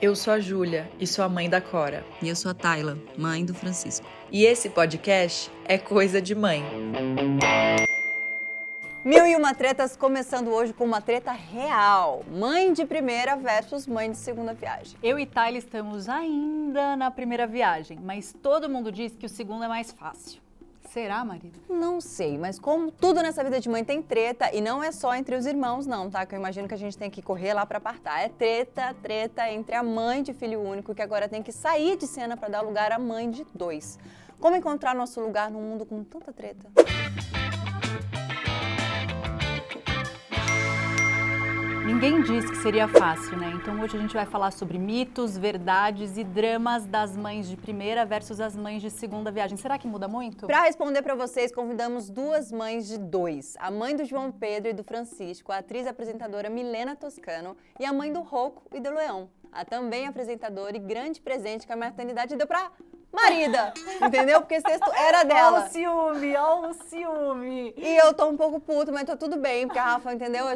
Eu sou a Júlia e sou a mãe da Cora. E eu sou a Tayla, mãe do Francisco. E esse podcast é Coisa de Mãe. Mil e uma tretas começando hoje com uma treta real. Mãe de primeira versus mãe de segunda viagem. Eu e Tayla estamos ainda na primeira viagem, mas todo mundo diz que o segundo é mais fácil. Será, marido? Não sei, mas como tudo nessa vida de mãe tem treta, e não é só entre os irmãos, não, tá? Que eu imagino que a gente tem que correr lá pra apartar. É treta, treta entre a mãe de filho único, que agora tem que sair de cena para dar lugar à mãe de dois. Como encontrar nosso lugar num mundo com tanta treta? Ninguém disse que seria fácil, né? Então hoje a gente vai falar sobre mitos, verdades e dramas das mães de primeira versus as mães de segunda viagem. Será que muda muito? Para responder para vocês, convidamos duas mães de dois. A mãe do João Pedro e do Francisco, a atriz e apresentadora Milena Toscano, e a mãe do Rocco e do Leão, a também apresentadora e grande presente que a maternidade deu pra marida, entendeu? Porque esse texto era dela. Olha o ciúme, olha o ciúme. E eu tô um pouco puto, mas tô tudo bem, porque a Rafa, entendeu?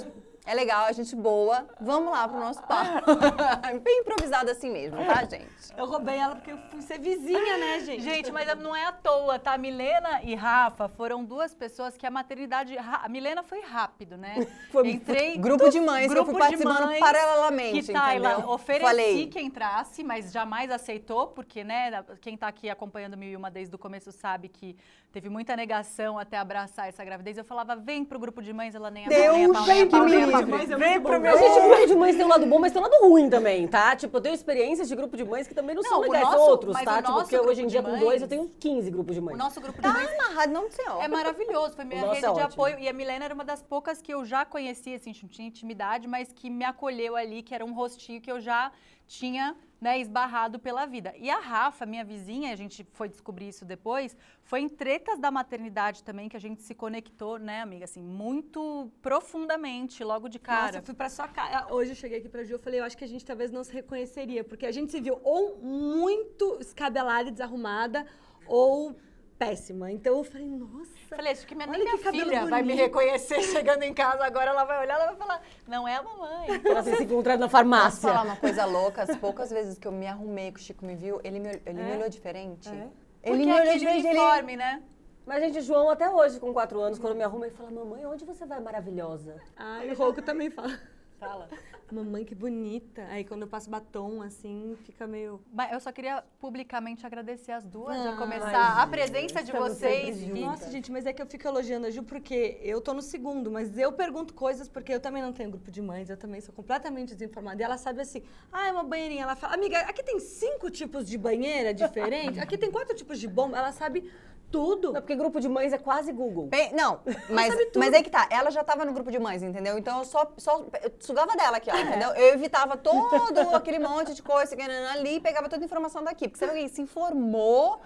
É legal, a gente boa. Vamos lá pro nosso papo. Bem improvisado assim mesmo, tá, gente? Eu roubei ela porque eu fui ser vizinha, né, gente? Gente, mas não é à toa, tá? Milena e Rafa foram duas pessoas que a maternidade. A Milena foi rápido, né? Foi Entrei. Grupo de mães, grupo eu fui participando mães, paralelamente. Que Tayla ofereci Falei. que entrasse, mas jamais aceitou, porque, né, quem tá aqui acompanhando Mil e Uma desde o começo sabe que teve muita negação até abraçar essa gravidez. Eu falava, vem pro grupo de mães, ela nem Deus, vem que me grupo de mães é Vem pro meu... A gente, grupo de mães tem um lado bom, mas tem um lado ruim também, tá? Tipo, eu tenho experiências de grupo de mães que também não, não são legais nosso, outros, tá? Tipo, porque hoje em dia com dois eu tenho 15 grupos de mães. O nosso grupo de tá mães... Tá amarrado, não sei. É maravilhoso, foi minha rede é de apoio. E a Milena era uma das poucas que eu já conhecia, assim, tinha intimidade, mas que me acolheu ali, que era um rostinho que eu já tinha né, esbarrado pela vida. E a Rafa, minha vizinha, a gente foi descobrir isso depois, foi em tretas da maternidade também que a gente se conectou, né, amiga, assim, muito profundamente, logo de cara. Nossa, eu fui pra sua casa. Hoje eu cheguei aqui pra Ju, eu falei, eu acho que a gente talvez não se reconheceria, porque a gente se viu ou muito escabelada e desarrumada, ou péssima. Então eu falei, nossa. Falei, acho que minha, nem minha filha bonito. vai me reconhecer chegando em casa agora. Ela vai olhar, ela vai falar, não é a mamãe. Ela se encontrar na farmácia. Posso falar uma coisa louca? As poucas vezes que eu me arrumei, que o Chico me viu, ele me, ele é? me olhou diferente. É? Ele Porque me olhou diferente. uniforme, ele... né? Mas, gente, João, até hoje, com quatro anos, quando eu me arrumo, ele fala, mamãe, onde você vai maravilhosa? Ah, e o Rouco também fala. Fala. Mamãe, que bonita. Aí quando eu passo batom, assim, fica meio. Mas eu só queria publicamente agradecer as duas, ah, já começar ai, a presença de vocês. Nossa, gente, mas é que eu fico elogiando a Ju porque eu tô no segundo, mas eu pergunto coisas porque eu também não tenho grupo de mães, eu também sou completamente desinformada. E ela sabe assim, ah, é uma banheirinha. Ela fala, amiga, aqui tem cinco tipos de banheira diferentes, aqui tem quatro tipos de bomba. Ela sabe tudo. Não, porque grupo de mães é quase Google. Bem, não, mas, mas aí que tá. Ela já tava no grupo de mães, entendeu? Então eu só, só eu sugava dela aqui, ó, é. entendeu? Eu evitava todo aquele monte de coisa que ali e pegava toda a informação daqui. Porque você se informou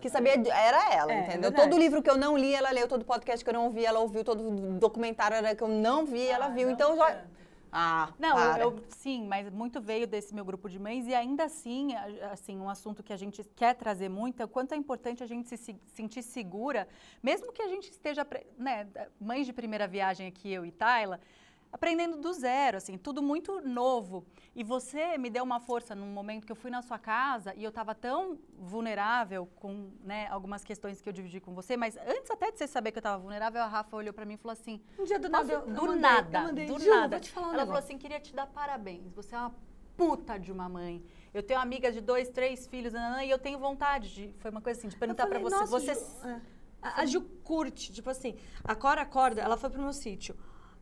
que sabia era ela, é, entendeu? É todo livro que eu não li, ela leu, todo podcast que eu não vi, ela ouviu, todo documentário que eu não vi, ela ah, viu. Então já ah, não, eu, eu, sim, mas muito veio desse meu grupo de mães e ainda assim, assim, um assunto que a gente quer trazer muito é o quanto é importante a gente se, se sentir segura, mesmo que a gente esteja, né, mães de primeira viagem aqui, eu e Tayla, aprendendo do zero, assim, tudo muito novo. E você me deu uma força num momento que eu fui na sua casa e eu estava tão vulnerável com né, algumas questões que eu dividi com você, mas antes até de você saber que eu estava vulnerável, a Rafa olhou para mim e falou assim: Um dia do nada, do eu nada, mandei, do nada. Um Ela negócio. falou assim: queria te dar parabéns, você é uma puta de uma mãe. Eu tenho amiga de dois, três filhos, e eu tenho vontade de. Foi uma coisa assim, de perguntar para você. você Ju, é. a, a Ju curte, tipo assim, a Cora acorda, ela foi pro meu sítio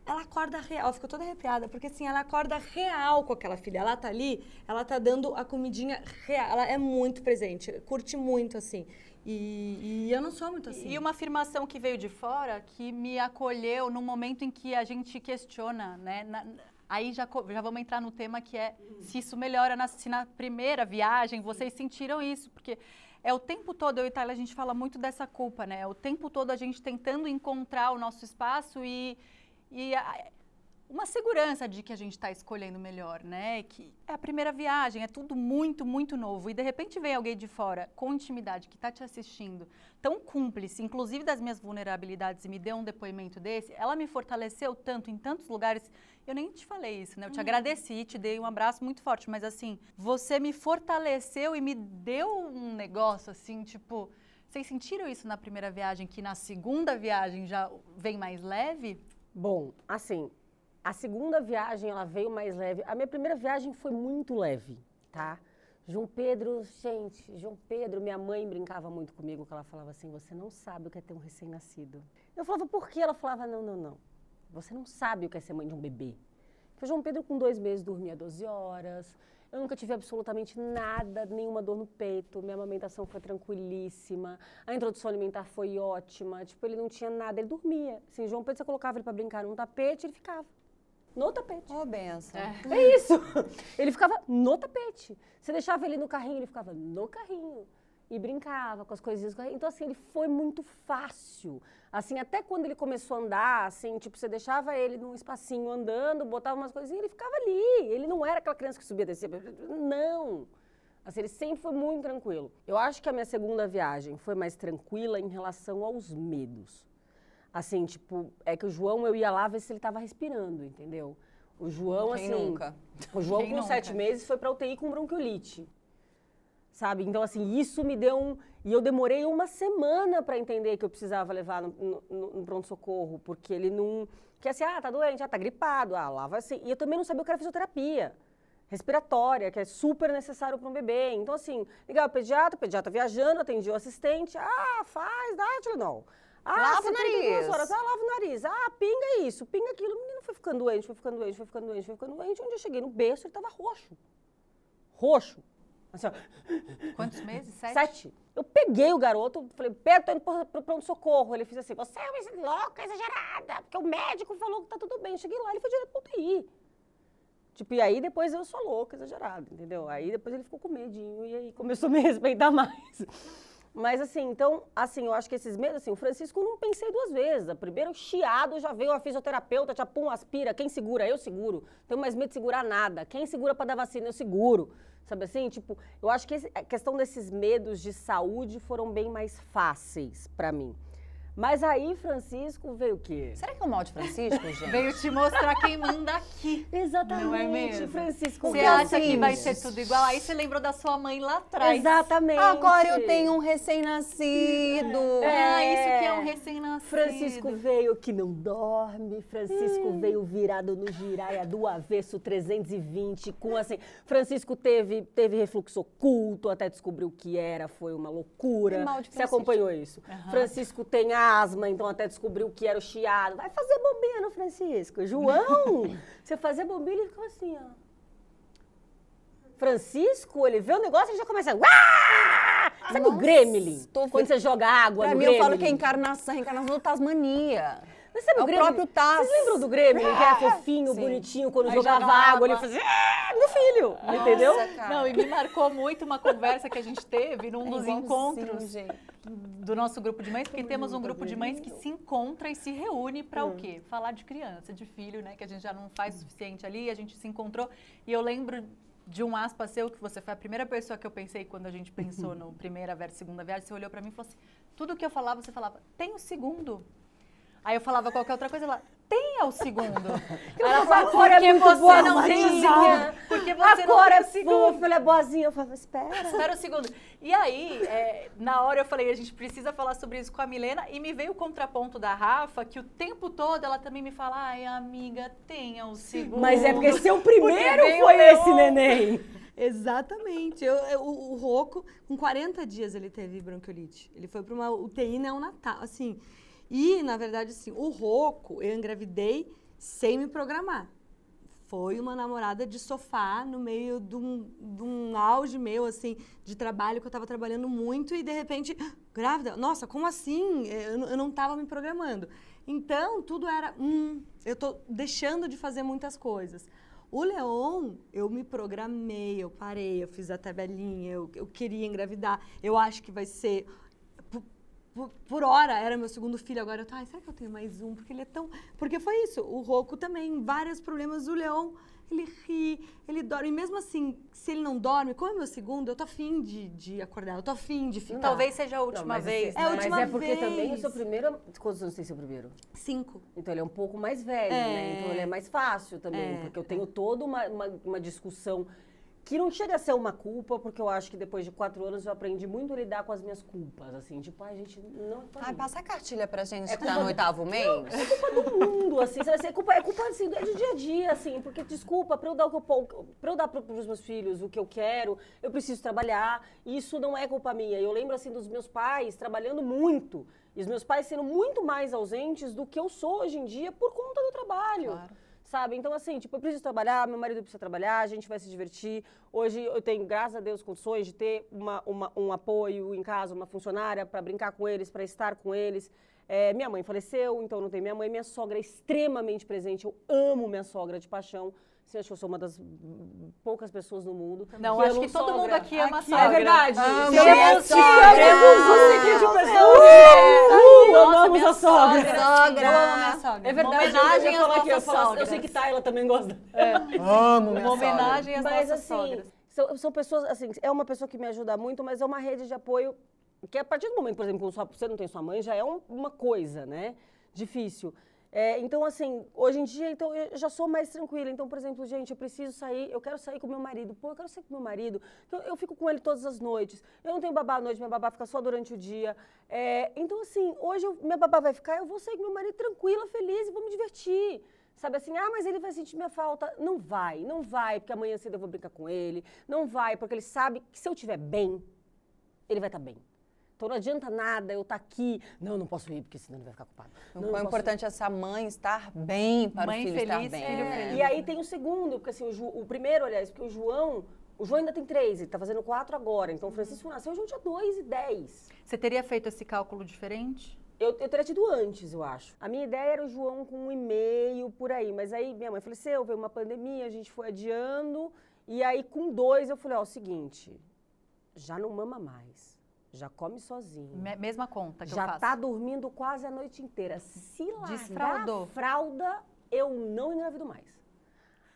ela acorda real, ela ficou toda arrepiada, porque assim, ela acorda real com aquela filha. Ela tá ali, ela tá dando a comidinha real, ela é muito presente, curte muito, assim. E, e eu não sou muito assim. E uma afirmação que veio de fora, que me acolheu no momento em que a gente questiona, né? Na, aí já, já vamos entrar no tema que é se isso melhora, na, se na primeira viagem vocês sentiram isso, porque é o tempo todo, eu e Itália, a gente fala muito dessa culpa, né? É o tempo todo a gente tentando encontrar o nosso espaço e e a, uma segurança de que a gente está escolhendo melhor, né? Que é a primeira viagem, é tudo muito, muito novo. E de repente vem alguém de fora com intimidade que está te assistindo, tão cúmplice, inclusive das minhas vulnerabilidades, e me deu um depoimento desse. Ela me fortaleceu tanto em tantos lugares. Eu nem te falei isso, né? Eu te uhum. agradeci, te dei um abraço muito forte, mas assim, você me fortaleceu e me deu um negócio assim, tipo. Vocês sentiram isso na primeira viagem, que na segunda viagem já vem mais leve? Bom, assim, a segunda viagem ela veio mais leve. A minha primeira viagem foi muito leve, tá? João Pedro, gente, João Pedro, minha mãe brincava muito comigo, que ela falava assim: "Você não sabe o que é ter um recém-nascido". Eu falava: "Por quê?". Ela falava: "Não, não, não. Você não sabe o que é ser mãe de um bebê". Porque João Pedro com dois meses dormia 12 horas. Eu nunca tive absolutamente nada, nenhuma dor no peito. Minha amamentação foi tranquilíssima. A introdução alimentar foi ótima. Tipo, ele não tinha nada, ele dormia. Assim, João Pedro, você colocava ele para brincar num tapete, ele ficava no tapete. Ô, oh, benção. É. é isso. Ele ficava no tapete. Você deixava ele no carrinho, ele ficava no carrinho. E brincava com as coisinhas. Então, assim, ele foi muito fácil. Assim, até quando ele começou a andar, assim, tipo, você deixava ele num espacinho andando, botava umas coisinhas, ele ficava ali. Ele não era aquela criança que subia e descia. Não. Assim, ele sempre foi muito tranquilo. Eu acho que a minha segunda viagem foi mais tranquila em relação aos medos. Assim, tipo, é que o João, eu ia lá ver se ele tava respirando, entendeu? O João, Quem assim. Nunca? O João, Quem com nunca? sete meses, foi pra UTI com bronquiolite. Sabe? Então, assim, isso me deu um. E eu demorei uma semana para entender que eu precisava levar no, no, no pronto-socorro, porque ele não. Que assim, ah, tá doente, ah, tá gripado, ah, lá vai assim. E eu também não sabia o que era fisioterapia respiratória, que é super necessário para um bebê. Então, assim, ligava o pediatra, o pediatra viajando, atendia o assistente, ah, faz, dá, não. Ah, lava o nariz. Horas. Ah, lava o nariz. Ah, pinga isso, pinga aquilo. O menino foi ficando doente, foi ficando doente, foi ficando doente, foi ficando doente. Onde eu cheguei no berço, ele tava roxo. Roxo. Assim. Quantos meses? Sete? Sete. Eu peguei o garoto, falei, Pedro, tô indo pro, pro pronto-socorro. Ele fez assim, você é uma louca, exagerada, porque o médico falou que tá tudo bem. Eu cheguei lá, ele foi direto pro UTI. Tipo, e aí depois eu sou louca, exagerada, entendeu? Aí depois ele ficou com medinho e aí começou a me respeitar mais. Mas assim, então, assim, eu acho que esses medos, assim, o Francisco não pensei duas vezes. A primeiro chiado já veio a fisioterapeuta, já pum, aspira, quem segura? Eu seguro. Tenho mais medo de segurar nada. Quem segura para dar vacina? Eu seguro. Sabe assim? Tipo, eu acho que a questão desses medos de saúde foram bem mais fáceis para mim. Mas aí, Francisco, veio o quê? Será que é o mal de Francisco, gente? veio te mostrar quem manda aqui. Exatamente, não é mesmo? Francisco. Você acha que vai ser tudo igual? Aí você lembrou da sua mãe lá atrás. Exatamente. Agora eu tenho um recém-nascido. É, é, isso que é um recém-nascido. Francisco veio que não dorme. Francisco hum. veio virado no giraia do avesso 320, com assim. Francisco teve, teve refluxo oculto, até descobriu o que era, foi uma loucura. Que mal de Francisco. Você acompanhou isso? Uhum. Francisco tem a asma, então até descobriu que era o chiado. Vai fazer bombinha no Francisco. João, você fazer bombinha, ele ficou assim, ó. Francisco, ele vê o negócio e já começa. Uá! Sabe Nossa, o gremlin? Quando você joga água pra no mim, gremlin? eu falo que é encarnação, reencarnação do Tasmania. Mas sabe é o, o próprio Taz. Vocês lembram do Grêmio, que era fofinho, Sim. bonitinho, quando Aí jogava, jogava água, água, ele fazia ah, meu filho, Nossa, entendeu? Cara. Não, e me marcou muito uma conversa que a gente teve num é dos encontros gente. do nosso grupo de mães, porque temos um grupo de mães que se encontra e se reúne para hum. o quê? Falar de criança, de filho, né, que a gente já não faz o suficiente ali, a gente se encontrou e eu lembro de um aspa seu, que você foi a primeira pessoa que eu pensei quando a gente pensou no primeira versus segunda viagem, você olhou para mim e falou assim, tudo que eu falava, você falava, tem o segundo. Aí eu falava qualquer outra coisa, ela tem o segundo. ela falava, porque é você boa, não tem Porque você a não tem o segundo. Ela é boazinha. Eu falava, espera. Espera o segundo. E aí, é, na hora eu falei, a gente precisa falar sobre isso com a Milena. E me veio o contraponto da Rafa, que o tempo todo ela também me fala, ai, amiga, tenha o segundo. Mas é porque seu primeiro foi esse neném. Exatamente. Eu, eu, o, o Roco, com 40 dias ele teve bronquiolite. Ele foi para uma UTI neonatal, assim... E, na verdade, assim, o Roco, eu engravidei sem me programar. Foi uma namorada de sofá no meio de um, de um auge meu, assim, de trabalho, que eu estava trabalhando muito e, de repente, grávida. Nossa, como assim? Eu, eu não estava me programando. Então, tudo era, hum, eu estou deixando de fazer muitas coisas. O Leon, eu me programei, eu parei, eu fiz a tabelinha, eu, eu queria engravidar. Eu acho que vai ser por, por, hora era meu segundo filho, agora eu tô, ai, será que eu tenho mais um? Porque ele é tão. Porque foi isso. O Roco também, vários problemas. O Leão, ele ri, ele dorme. E mesmo assim, se ele não dorme, como é meu segundo, eu tô afim de, de acordar, eu tô afim de ficar. Talvez seja a última não, vez. É, né? a última mas é porque vez. também o seu primeiro. Quantos anos tem seu primeiro? Cinco. Então ele é um pouco mais velho, é. né? Então ele é mais fácil também. É. Porque eu tenho toda uma, uma, uma discussão que não chega a ser uma culpa, porque eu acho que depois de quatro anos eu aprendi muito a lidar com as minhas culpas, assim, tipo, ai, gente, não... Ai, passa a cartilha pra gente é que tá no oitavo mês. Não, é culpa do mundo, assim, é culpa, é culpa, assim, é do dia a dia, assim, porque, desculpa, pra eu dar, o que eu, pra eu dar pros meus filhos o que eu quero, eu preciso trabalhar, e isso não é culpa minha. Eu lembro, assim, dos meus pais trabalhando muito, e os meus pais sendo muito mais ausentes do que eu sou hoje em dia por conta do trabalho. Claro sabe? Então, assim, tipo, eu preciso trabalhar, meu marido precisa trabalhar, a gente vai se divertir. Hoje eu tenho, graças a Deus, condições de ter uma, uma um apoio em casa, uma funcionária para brincar com eles, para estar com eles. É, minha mãe faleceu, então não tem minha mãe. Minha sogra é extremamente presente, eu amo minha sogra de paixão. Acho que eu sou uma das poucas pessoas no mundo. Não, acho que todo mundo aqui ama aqui, sogra. É verdade. Amo temos, temos um seguinte de pessoas. Uh, amamos a sogra. sogra. Eu amo minha sogra. É verdade. Uma homenagem às nossas sogras. Eu sei que Tayla também gosta. É. Amo minha Uma homenagem às mas, nossas assim, sogras. São, são pessoas, assim, é uma pessoa que me ajuda muito, mas é uma rede de apoio que a partir do momento, por exemplo, que você não tem sua mãe, já é um, uma coisa, né? Difícil. É, então, assim, hoje em dia, então, eu já sou mais tranquila. Então, por exemplo, gente, eu preciso sair, eu quero sair com meu marido. Pô, eu quero sair com meu marido. Eu, eu fico com ele todas as noites. Eu não tenho babá à noite, minha babá fica só durante o dia. É, então, assim, hoje eu, minha babá vai ficar, eu vou sair com meu marido tranquila, feliz e vou me divertir. Sabe assim, ah, mas ele vai sentir minha falta. Não vai, não vai, porque amanhã cedo eu vou brincar com ele. Não vai, porque ele sabe que se eu estiver bem, ele vai estar tá bem. Então não adianta nada eu estar tá aqui. Não, não posso ir, porque senão ele vai ficar culpado. Não, o importante ir. é essa mãe estar bem para mãe o filho feliz, estar bem. Filho é. feliz. E aí tem o segundo, porque assim, o, Ju, o primeiro, aliás, porque o João, o João ainda tem três, ele está fazendo quatro agora. Então o Francisco nasceu, o João tinha dois e dez. Você teria feito esse cálculo diferente? Eu, eu teria tido antes, eu acho. A minha ideia era o João com um e meio por aí, mas aí minha mãe faleceu, veio uma pandemia, a gente foi adiando. E aí com dois eu falei, ó, é o seguinte, já não mama mais já come sozinho. Me mesma conta que já eu faço. Já tá dormindo quase a noite inteira. Se Desfraudou. fralda, eu não engravido mais.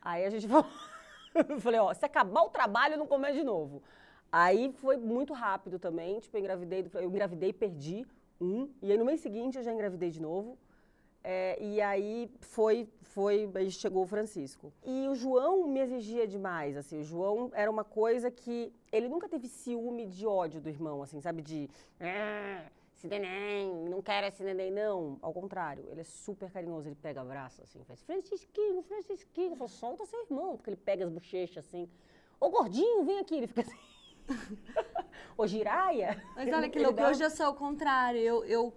Aí a gente falou, eu falei, ó, se acabar o trabalho, não comer de novo. Aí foi muito rápido também, tipo, eu engravidei, eu engravidei, perdi um, e aí no mês seguinte eu já engravidei de novo. É, e aí foi, foi, aí chegou o Francisco. E o João me exigia demais, assim, o João era uma coisa que ele nunca teve ciúme de ódio do irmão, assim, sabe, de ah, esse neném, não quero esse neném, não. Ao contrário, ele é super carinhoso, ele pega abraço, assim, faz Francisquinho, Francisquinho, eu falo, solta seu irmão, porque ele pega as bochechas, assim, ô gordinho, vem aqui, ele fica assim. Ô giraia. Mas olha que louco, hoje eu sou ao contrário, eu, eu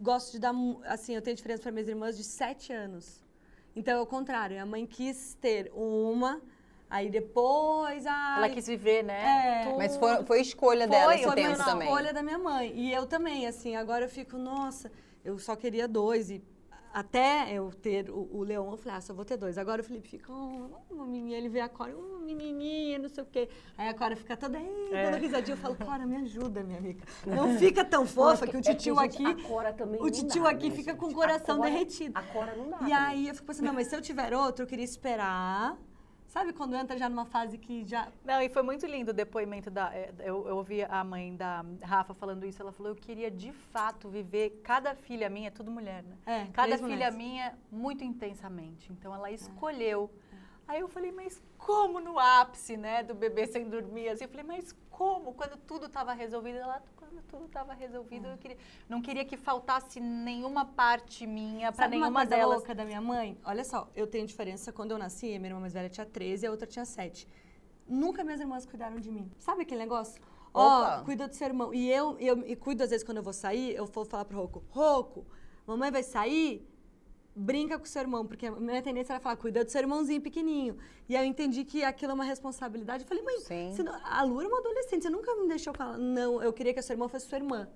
gosto de dar, assim, eu tenho diferença para minhas irmãs de sete anos. Então é o contrário, a mãe quis ter uma, aí depois. Ai, Ela quis viver, né? É, Mas foi, foi escolha foi, dela esse foi tempo não, também. escolha da minha mãe. E eu também, assim, agora eu fico, nossa, eu só queria dois. E até eu ter o, o Leão, eu falei, ah, só vou ter dois. Agora o Felipe fica, oh, uma ele vê a Cora, uma menininha, não sei o quê. Aí a Cora fica toda, é. dando risadinha. Eu falo, Cora, me ajuda, minha amiga. Não fica tão fofa que o titio é aqui, a Cora também o titio dá, aqui né, fica gente? com o coração Cora, derretido. A Cora não dá. E também. aí eu fico pensando, não, mas se eu tiver outro, eu queria esperar Sabe quando entra já numa fase que já. Não, e foi muito lindo o depoimento da. é, Eu, eu ouvi a mãe da Rafa falando isso. Ela falou: eu queria de fato viver. Cada filha minha, é tudo mulher, né? É, Cada filha mulheres. minha muito intensamente. Então ela escolheu. Aí eu falei, mas como no ápice, né, do bebê sem dormir? Assim, eu falei, mas como? Quando tudo estava resolvido, ela, quando tudo estava resolvido, eu queria, não queria que faltasse nenhuma parte minha para Sabe uma nenhuma coisa delas. louca da minha mãe? Olha só, eu tenho diferença. Quando eu nasci, a minha irmã mais velha tinha 13 e a outra tinha 7. Nunca minhas irmãs cuidaram de mim. Sabe aquele negócio? Ó, Opa. cuida do seu irmão. E eu, eu e cuido às vezes quando eu vou sair, eu vou falar pro Roco, Roco, mamãe vai sair, brinca com o seu irmão, porque a minha tendência era falar, cuida do seu irmãozinho pequenininho. E aí eu entendi que aquilo é uma responsabilidade. Eu falei, mãe, não- a Lu era uma adolescente, você nunca me deixou falar, não, eu queria que a sua irmã fosse sua irmã.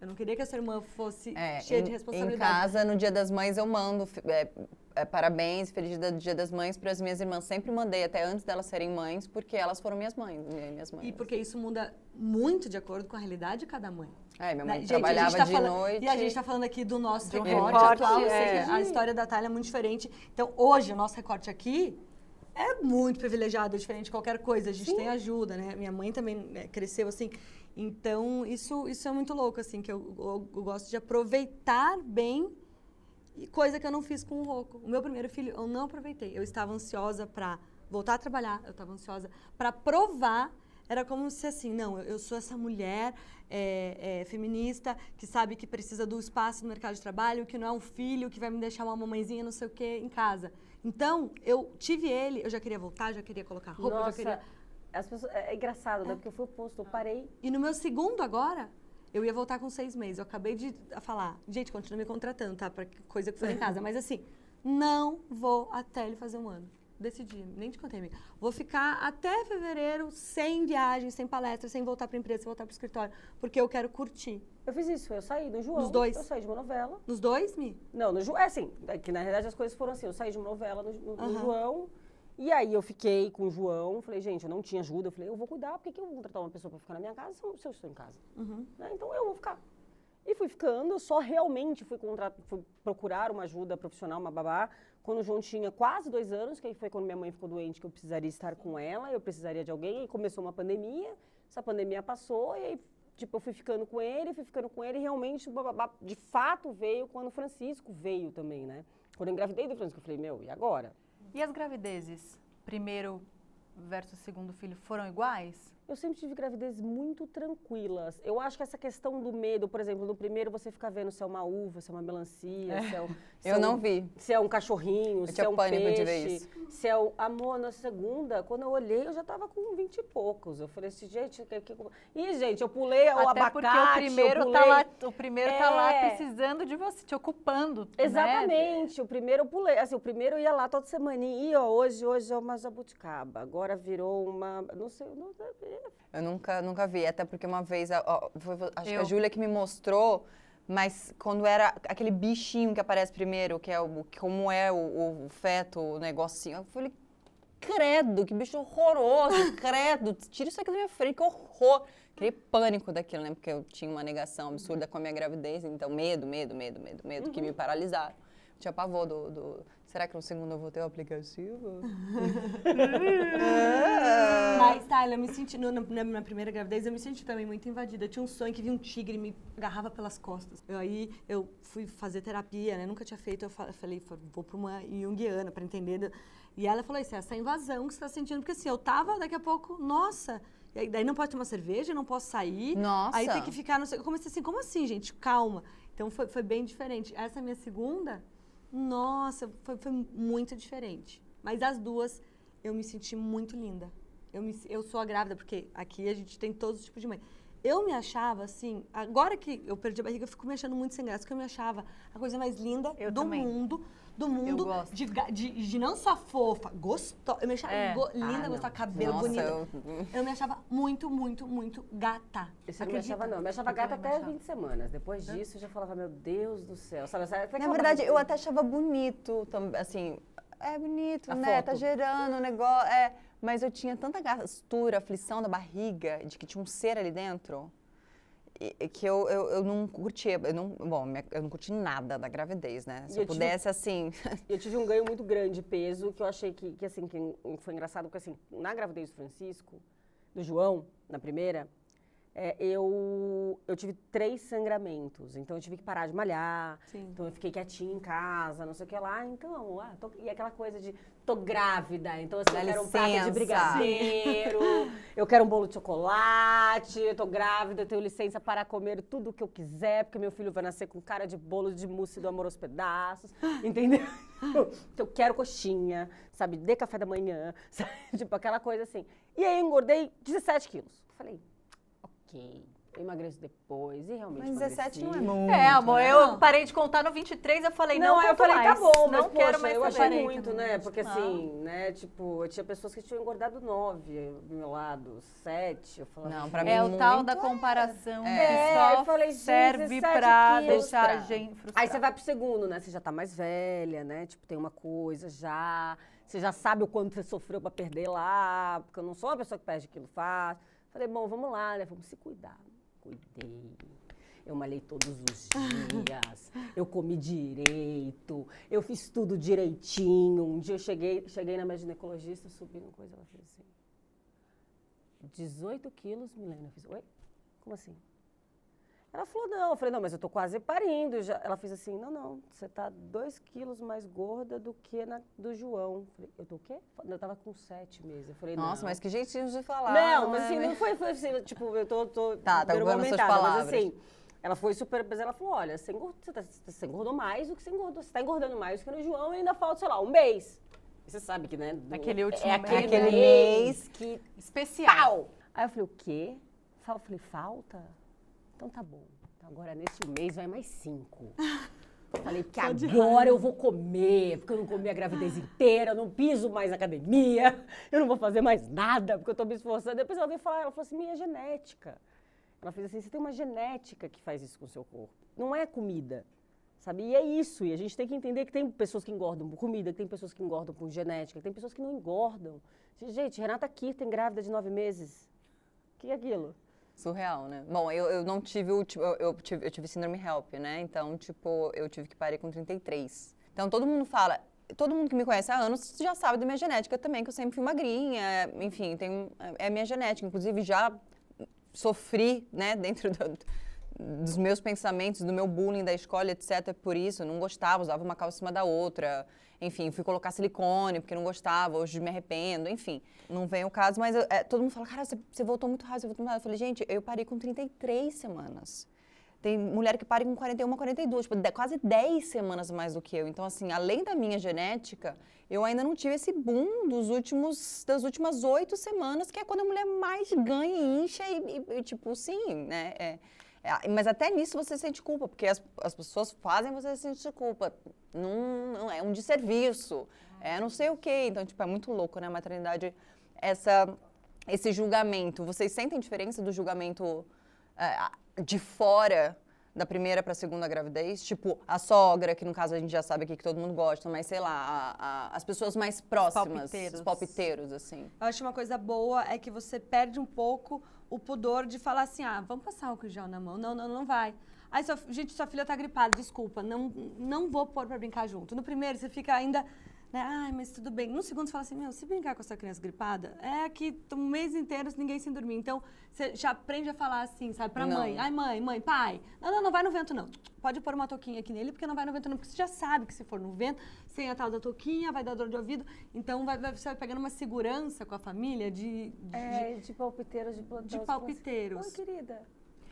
Eu não queria que a sua irmã fosse É, cheia em, de em responsabilidade. casa, no Dia das Mães, eu mando é, é, parabéns, feliz dia, dia das mães para as minhas irmãs. Sempre mandei, até antes delas serem mães, porque elas foram minhas mães, minhas mães. E porque isso muda muito de acordo com a realidade de cada mãe. É, minha Né? mãe Gente, trabalhava tá de falando- noite. E a gente está falando aqui do nosso recorte, recorte, atual, é. a história da Thalia é muito diferente. Então, hoje, o nosso recorte aqui é muito privilegiado, é diferente de qualquer coisa. A gente tem ajuda, né? Minha mãe também né, cresceu assim. Então, isso, isso é muito louco, assim, que eu, eu- eu gosto de aproveitar bem coisa que eu não fiz com o Rocco. O meu primeiro filho, eu não aproveitei. Eu estava ansiosa para voltar a trabalhar, eu estava ansiosa para provar. Era como se assim, não, eu, eu sou essa mulher é, é, feminista que sabe que precisa do espaço no mercado de trabalho, que não é um filho que vai me deixar uma mamãezinha, não sei o quê, em casa. Então, eu tive ele, eu já queria voltar, já queria colocar roupa, eu já Nossa, queria... as pessoas, é é engraçado, né? Porque eu fui oposto, eu parei. E no meu segundo agora, eu ia voltar com seis meses. Eu acabei de falar, gente, continua me contratando, tá? Pra coisa que for em casa. Mas assim, não vou até ele fazer um ano. Decidi, nem te contei, amiga. Vou ficar até fevereiro sem viagem, sem palestra, sem voltar pra empresa, sem voltar pro escritório. Porque eu quero curtir. Eu fiz isso, eu saí do João. Nos dois? Eu saí de uma novela. Nos dois, Mi? Não, no João, é assim, é que na realidade as coisas foram assim, eu saí de uma novela no, no- no Aham. João, e aí eu fiquei com o João, falei, gente, eu não tinha ajuda, eu falei, eu vou cuidar, por que, que eu vou contratar uma pessoa pra ficar na minha casa se eu, estou em casa? Uhum. Né? Então eu vou ficar. E fui ficando, só realmente fui, contra- fui procurar uma ajuda profissional, uma babá, quando o João tinha quase dois anos, que foi quando minha mãe ficou doente, que eu precisaria estar com ela, eu precisaria de alguém, aí começou uma pandemia, essa pandemia passou, e aí, tipo, eu fui ficando com ele, fui ficando com ele, e realmente de fato, veio quando o Francisco veio também, né? Quando eu engravidei do Francisco, eu falei, meu, e agora? E as gravidezes? Primeiro versus segundo filho foram iguais? Eu sempre tive gravidezes muito tranquilas. Eu acho que essa questão do medo, por exemplo, no primeiro você fica vendo se é uma uva, se é uma melancia, se é um, se Eu é um- não vi. Se é um cachorrinho, se tinha é um pânico peixe, de ver isso. se é o amor na segunda. Quando eu olhei, eu já tava com 20 e poucos. Eu falei assim, gente, que, que... Ih, gente, eu pulei o Até abacate, porque o primeiro, eu pulei... tá lá, o primeiro tá lá É. precisando de você, te ocupando. né? Exatamente, o primeiro eu pulei, assim, o primeiro eu ia lá toda semana, e ó, hoje, hoje é uma jabuticaba, agora virou uma, não sei, não sei, Eu nunca, nunca vi, até porque uma vez, ó, ó, foi- acho que Eu. a Júlia que me mostrou, mas quando era aquele bichinho que aparece primeiro, que é o, como é o, o feto, o negocinho, eu falei, credo, que bicho horroroso, credo, tira isso aqui da minha frente, que horror. Criei pânico daquilo, né, porque eu tinha uma negação absurda com a minha gravidez, então medo, medo, medo, medo, medo, que me paralisaram. Tinha pavor do, do- Será que no segundo eu vou ter o aplicativo? Mas, Tyler, eu me senti, no- na, minha primeira gravidez, eu me senti também muito invadida. Eu tinha um sonho que vinha um tigre e me agarrava pelas costas. Eu, aí eu fui fazer terapia, né? Nunca tinha feito. Eu fa- falei, "Fa- vou pra uma junguiana pra entender. E ela falou isso, é essa invasão que você tá sentindo. Porque assim, eu tava, daqui a pouco, nossa... E aí, daí não pode tomar cerveja, não posso sair. Nossa. Aí tem que ficar, não sei... Eu comecei assim, como assim, gente? Calma. Então foi, foi bem diferente. Essa minha segunda, nossa, foi, foi muito diferente. Mas as duas, eu me senti muito linda. Eu, me, eu sou a grávida, porque aqui a gente tem todos os tipos de mãe. Eu me achava, assim, agora que eu perdi a barriga, eu fico me achando muito sem graça, porque eu me achava a coisa mais linda Eu do também. mundo, do mundo, gosto. de, de, de não só fofa, gostosa, eu me achava É. go- linda, Ah, gostosa, cabelo Nossa, bonito. eu- Eu... me achava muito, muito, muito gata. Esse eu não me achava, não. Eu me achava Eu gata até achava. 20 semanas. Depois disso, eu já falava, meu Deus do céu. Sabe, sabe, até Na verdade, eu até achava bonito, assim, é bonito, A né? Tá foto. gerando o negócio, é. Mas eu tinha tanta gastura, aflição da barriga, de que tinha um ser ali dentro, que eu, eu, eu não curtia, eu não, bom, eu não curti nada da gravidez, né? Se eu eu tive- pudesse, assim, Eu tive um ganho muito grande de peso, que eu achei que, que assim, que foi engraçado, porque assim, na gravidez do Francisco, do João, na primeira, é, eu, eu tive três sangramentos. Então eu tive que parar de malhar. Sim. Então eu fiquei quietinha em casa, não sei o que lá. Então, ah, tô- e aquela coisa de tô grávida, então assim, Dá eu quero um prato de brigadeiro, eu quero um bolo de chocolate, eu tô grávida, eu tenho licença para comer tudo o que eu quiser, porque meu filho vai nascer com cara de bolo de mousse do amor aos pedaços, entendeu? Então, eu quero coxinha, sabe, de café da manhã, sabe? tipo aquela coisa assim. E aí eu engordei 17 quilos. Falei, ok. Eu emagreço depois e realmente Mas 17 não é emagreci. muito. É, amor, né? eu parei de contar no 23, eu falei, não, Não, eu falei, tá mais, bom, mas não quero poxa, mais eu saber. achei muito, né? Porque Não. assim, né, tipo, eu tinha pessoas que tinham engordado nove do meu lado, sete, eu falava... Não, pra "Gente, mim É o tal muito da é. comparação É. que É, só eu falei, gente, serve 17 pra quilos deixar pra- a gente frustrada. Aí você vai pro segundo, né? Você já tá mais velha, né? Tipo, tem uma coisa já. Você já sabe o quanto você sofreu pra perder lá, porque eu não sou uma pessoa que perde aquilo fácil. Falei, bom, vamos lá, né? Vamos se cuidar. Cuidei. Eu malhei todos os dias, eu comi direito, eu fiz tudo direitinho. Um dia eu cheguei, cheguei na minha ginecologista, subi no coisa, ela fez assim. 18 quilos, Milena. Eu fiz, oi? Como assim? Ela falou, não. Eu falei, não, mas eu tô quase parindo. Já. Ela fez assim, não, não, você tá 2 quilos mais gorda do que na do João. Eu falei, eu tô o quê? Eu tava com 7 meses. Eu falei, Nossa, não. mas que jeitinho de falar. Não, mas é, assim, né? não foi, foi assim, tipo, eu tô, tô Tá, tá suas palavras. Mas assim, ela foi super, mas ela falou, olha, você, engordou, você, tá, você engordou mais do que você engordou, você tá engordando mais do que no João e ainda falta, sei lá, um mês. E você sabe que, né? do- Aquele último é mês. aquele, Aquele mês que Especial. Pau! Aí eu falei, o quê? Eu falei, falta? Então tá bom. Então agora nesse mês vai mais cinco. Falei, porque agora eu vou comer, porque eu não comi a gravidez inteira, eu não piso mais na academia, eu não vou fazer mais nada, porque eu tô me esforçando. Depois ela veio falar, ela falou assim, minha genética. Ela fez assim, você tem uma genética que faz isso com o seu corpo. Não é comida, sabe? E é isso. E a gente tem que entender que tem pessoas que engordam por comida, que tem pessoas que engordam por genética, que tem pessoas que não engordam. Gente, Renata Kirten, grávida de nove meses. O que é aquilo? Surreal, né? Bom, eu, eu não tive o. Eu, eu tive, eu tive síndrome HELP, né? Então, tipo, eu tive que parir com 33. Então, todo mundo fala. Todo mundo que me conhece há anos já sabe da minha genética também, que eu sempre fui magrinha. Enfim, tem, é a minha genética. Inclusive, já sofri, né, dentro do- dos meus pensamentos, do meu bullying da escola, etc. Por isso, eu não gostava, usava uma calça em cima da outra. Enfim, fui colocar silicone porque não gostava, hoje me arrependo, enfim. Não vem o caso, mas eu- é, todo mundo fala, cara, você, você voltou muito rápido, você voltou muito rápido. Eu falei, gente, eu parei com 33 semanas. Tem mulher que pare com 41, 42, tipo, quase 10 semanas mais do que eu. Então, assim, além da minha genética, eu ainda não tive esse boom dos últimos, das últimas oito semanas, que é quando a mulher mais ganha incha e, e- e, tipo, sim, né? É, mas até nisso você sente culpa, porque as, as pessoas fazem você sentir culpa. Não, não é um desserviço, é não sei o quê. Então, tipo, é muito louco, né? A maternidade, essa, esse julgamento. Vocês sentem diferença do julgamento é, de fora da primeira para a segunda gravidez? Tipo, a sogra, que no caso a gente já sabe aqui que todo mundo gosta, mas sei lá, a- a- as pessoas mais próximas, palpiteiros. os palpiteiros, assim. Eu acho uma coisa boa é que você perde um pouco o pudor de falar assim, ah, vamos passar álcool gel na mão. Não, não, não vai. Aí, sua, gente, sua filha tá gripada, desculpa, não, não vou pôr pra brincar junto. No primeiro, você fica ainda, né, ai, mas tudo bem. No segundo, você fala assim, meu, se brincar com essa criança gripada, é que um mês inteiro ninguém sem dormir. Então, você já aprende a falar assim, sabe, pra Não. mãe. Ai, mãe, mãe, pai, não, não, não vai no vento, não. Pode pôr uma touquinha aqui nele, porque não vai no vento, não. Porque você já sabe que se for no vento, sem a tal da touquinha, vai dar dor de ouvido. Então, vai, vai- você vai pegando uma segurança com a família de, de, É, de palpiteiros de plantão. de assim, palpiteiros. Oi, querida.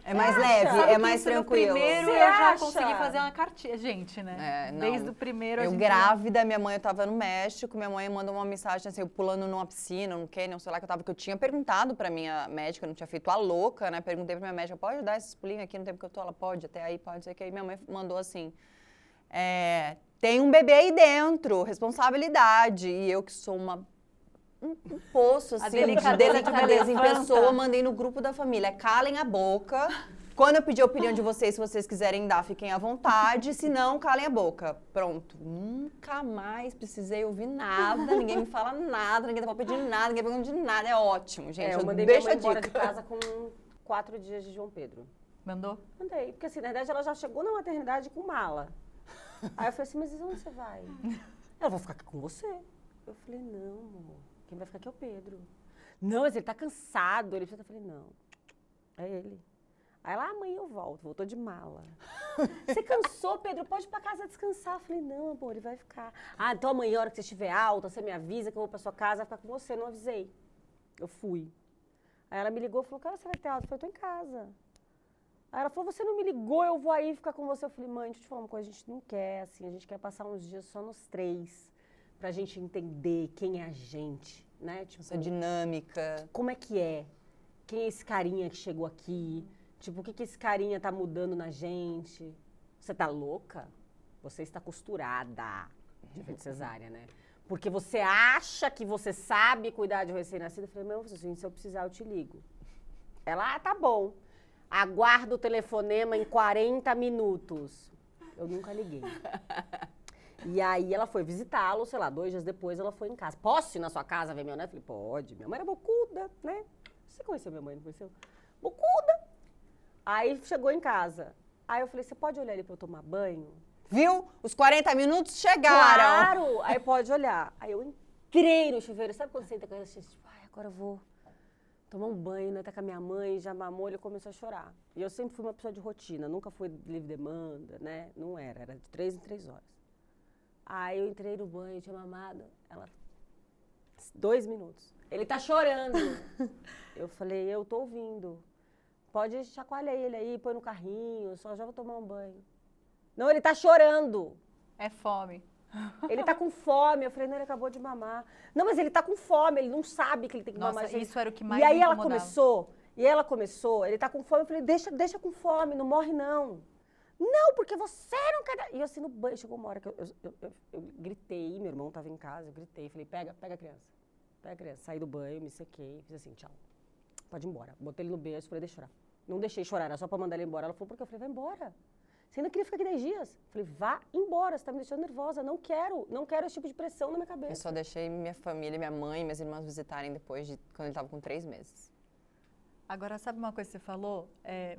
É mais leve, Sabe é mais isso no tranquilo. primeiro Você eu já acha? consegui fazer uma cartinha, gente, né? É, não. Desde o primeiro a Eu gente grávida, minha mãe, eu tava no México, minha mãe mandou uma mensagem assim, eu pulando numa piscina, no canyon, sei lá, que eu tava, que eu tinha perguntado pra minha médica, eu não tinha feito a louca, né? Perguntei pra minha médica, pode dar esse pulinho aqui no tempo que eu tô? Ela pode, até aí, pode, sei que aí minha mãe mandou assim, é, tem um bebê aí dentro, responsabilidade. E eu que sou uma um, um poço, assim, de delicadeza em pessoa, mandei no grupo da família, calem a boca. Quando eu pedir a opinião de vocês, se vocês quiserem dar, fiquem à vontade. Se não, calem a boca. Pronto. Nunca mais precisei ouvir nada. Ninguém me fala nada. Ninguém tá pedindo nada. Ninguém pergunta de nada. É ótimo, gente. É, eu eu mandei minha deixo mãe a dica. de casa com quatro dias de João Pedro. mandou. Mandei, porque assim, na verdade ela já chegou na maternidade com mala. Aí eu falei assim, mas onde você vai? Ela vai ficar aqui com você. Eu falei, não, amor, quem vai ficar aqui é o Pedro. Não, mas ele tá cansado. Ele precisa. Eu falei, não, é ele. Aí ela, amanhã eu volto, voltou de mala. Você cansou, Pedro? Pode ir pra casa descansar. Eu falei, não, amor, ele vai ficar. Ah, então amanhã, a hora que você estiver alta, você me avisa que eu vou pra sua casa, vai ficar com você. Não avisei. Eu fui. Aí ela me ligou e falou, cara, você vai ter alta? Eu falei, eu tô em casa. Aí ela falou, você não me ligou, eu vou aí ficar com você. Eu falei, mãe, deixa eu te falar uma coisa, a gente não quer, assim, a gente quer passar uns dias só nos três, pra gente entender quem é a gente, né? Tipo, Essa dinâmica. como é que é? Quem é esse carinha que chegou aqui? Tipo, o que, que esse carinha tá mudando na gente? Você tá louca? Você está costurada. De feito cesárea, né? Porque você acha que você sabe cuidar de um recém-nascido. Eu falei, meu, assim, se eu precisar, eu te ligo. Ela, ah, tá bom. Aguardo o telefonema em 40 minutos. Eu nunca liguei. E aí ela foi visitá-lo, sei lá, dois dias depois ela foi em casa. Posso ir na sua casa ver meu neto? Eu falei, pode. Minha mãe era bocuda, né? Você conheceu minha mãe, não conheceu? Bocuda. Aí chegou em casa. Aí eu falei, você pode olhar ali pra eu tomar banho? Viu? Os 40 minutos chegaram. Claro! Aí pode olhar. Aí eu entrei no chuveiro. Sabe quando você entra com essa tipo, ai, agora eu vou tomar um banho, né? Tá com a minha mãe, já mamou, ele começou a chorar. E eu sempre fui uma pessoa de rotina, nunca fui livre demanda, né? Não era, era de três em três horas. Aí eu entrei no banho, tinha mamado, ela... Dois minutos. Ele tá chorando. eu falei, eu tô ouvindo. Pode chacoalhar ele aí, põe no carrinho, só já vou tomar um banho. Não, ele tá chorando. É fome. Ele tá com fome. Eu falei, não, ele acabou de mamar. Não, mas ele tá com fome, ele não sabe que ele tem que Nossa, mamar. Gente. isso era o que mais E aí me ela começou, e ela começou, ele tá com fome. Eu falei, deixa, deixa com fome, não morre não. Não, porque você não quer. dar-" E eu assim no banho, chegou uma hora que eu, eu, eu- eu- eu gritei, meu irmão tava em casa, eu gritei, falei, pega, pega a criança. Pega a criança. Saí do banho, me sequei, fiz assim, tchau. Pode ir embora. Botei ele no berço, falei, deixa chorar. Não deixei chorar, era só pra mandar ele embora. Ela falou, por quê? Eu falei, vai embora. Você ainda queria ficar aqui 10 dias? Falei, vá embora, você tá me deixando nervosa. Não quero, não quero esse tipo de pressão na minha Eu cabeça. só deixei minha família, minha mãe e minhas irmãs visitarem depois de quando ele tava com três meses. Agora, sabe uma coisa que você falou? É,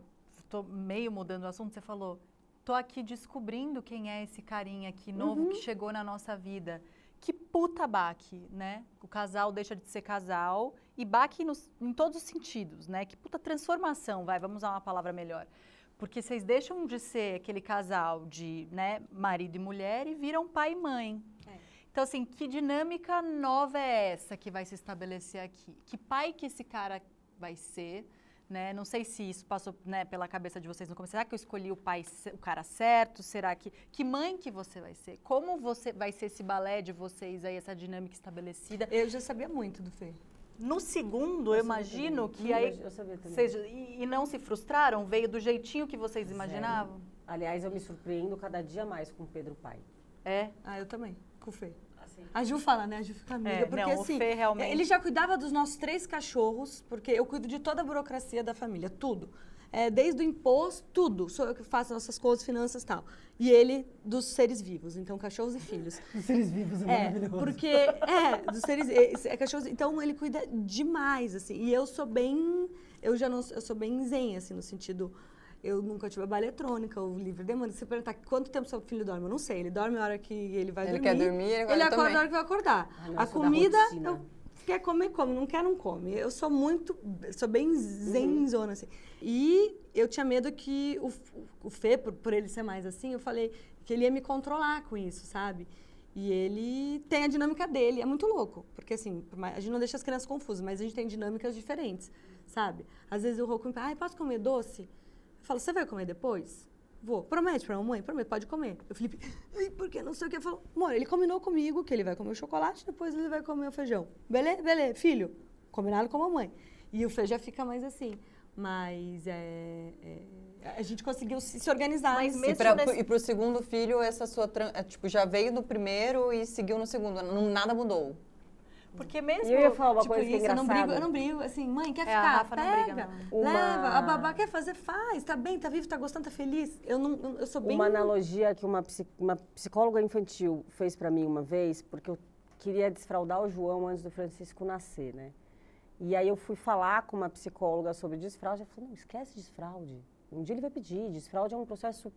tô meio mudando o assunto, você falou, tô aqui descobrindo quem é esse carinha aqui novo que chegou na nossa vida. Que puta baque, né? O casal deixa de ser casal e baque nos- em todos os sentidos, né? Que puta transformação, vai, vamos usar uma palavra melhor. Porque vocês deixam de ser aquele casal de né, marido e mulher e viram pai e mãe. Então, assim, que dinâmica nova é essa que vai se estabelecer aqui? Que pai que esse cara vai ser? Né? Não sei se isso passou né, pela cabeça de vocês no começo. Será que eu escolhi o pai, o cara certo? Será que que mãe que você vai ser? Como você vai ser esse balé de vocês aí, essa dinâmica estabelecida? Eu já sabia muito do Fê. No segundo, eu imagino que Hum, aí eu sabia também. vocês e, e não se frustraram, veio do jeitinho que vocês imaginavam. Aliás, eu me surpreendo cada dia mais com o Pedro Pai. É. Ah, eu também, com o Fê. A Ju fala, né? A Ju fica amiga. É, porque não, o assim, Fê realmente- ele já cuidava dos nossos três cachorros, porque eu cuido de toda a burocracia da família, tudo. É, desde o imposto, tudo. Sou eu que faço nossas coisas, finanças e tal. E ele dos seres vivos, então cachorros e filhos. Os seres vivos É, porque é, dos seres é, é cachorros, então ele cuida demais assim. E eu sou bem, eu já não, eu sou bem zen assim no sentido eu nunca tive a bala eletrônica, o livre demanda. Se você perguntar quanto tempo seu filho dorme, eu não sei. Ele dorme a hora que ele vai Ele dormir. quer dormir, ele acorda Ele acorda também. a hora que vai acordar. Ah, não, a da comida, eu, quer comer, come. Não quer, não come. Eu sou muito, sou bem zenzona, assim. E eu tinha medo que o, o Fê, por, por ele ser mais assim, eu falei que ele ia me controlar com isso, sabe? E ele tem a dinâmica dele, é muito louco. Porque assim, a gente não deixa as crianças confusas, mas a gente tem dinâmicas diferentes, sabe? Às vezes o Roku me fala, ai, posso comer doce? Eu falo, você vai comer depois? Vou. Promete pra mamãe? Promete, pode comer. O Felipe, porque não sei o que. Eu falo, amor, ele combinou comigo que ele vai comer o chocolate, depois ele vai comer o feijão. Beleza? Beleza, filho. Combinado com a mamãe. E o feijão fica mais assim. Mas é, é, a gente conseguiu se, se organizar. Mas mesmo E, pra, nesse- e pro segundo filho, essa sua. tran- é, tipo, já veio do primeiro e seguiu no segundo. Não, nada mudou. Porque mesmo. E eu ia falar uma Tipo coisa que é isso, eu não brigo, eu não brigo. Assim, mãe, quer É, a ficar? Rafa não Pega, briga, não. Uma- leva. A babá quer fazer? Faz. Tá bem, tá vivo, tá gostando, tá feliz. Eu, não, eu- sou bem... Uma analogia que uma, uma psicóloga infantil fez para mim uma vez, porque eu queria desfraldar o João antes do Francisco nascer, né? E aí eu fui falar com uma psicóloga sobre desfraude, ela falou, não, esquece desfraude. Um dia ele vai pedir, desfraude é um processo,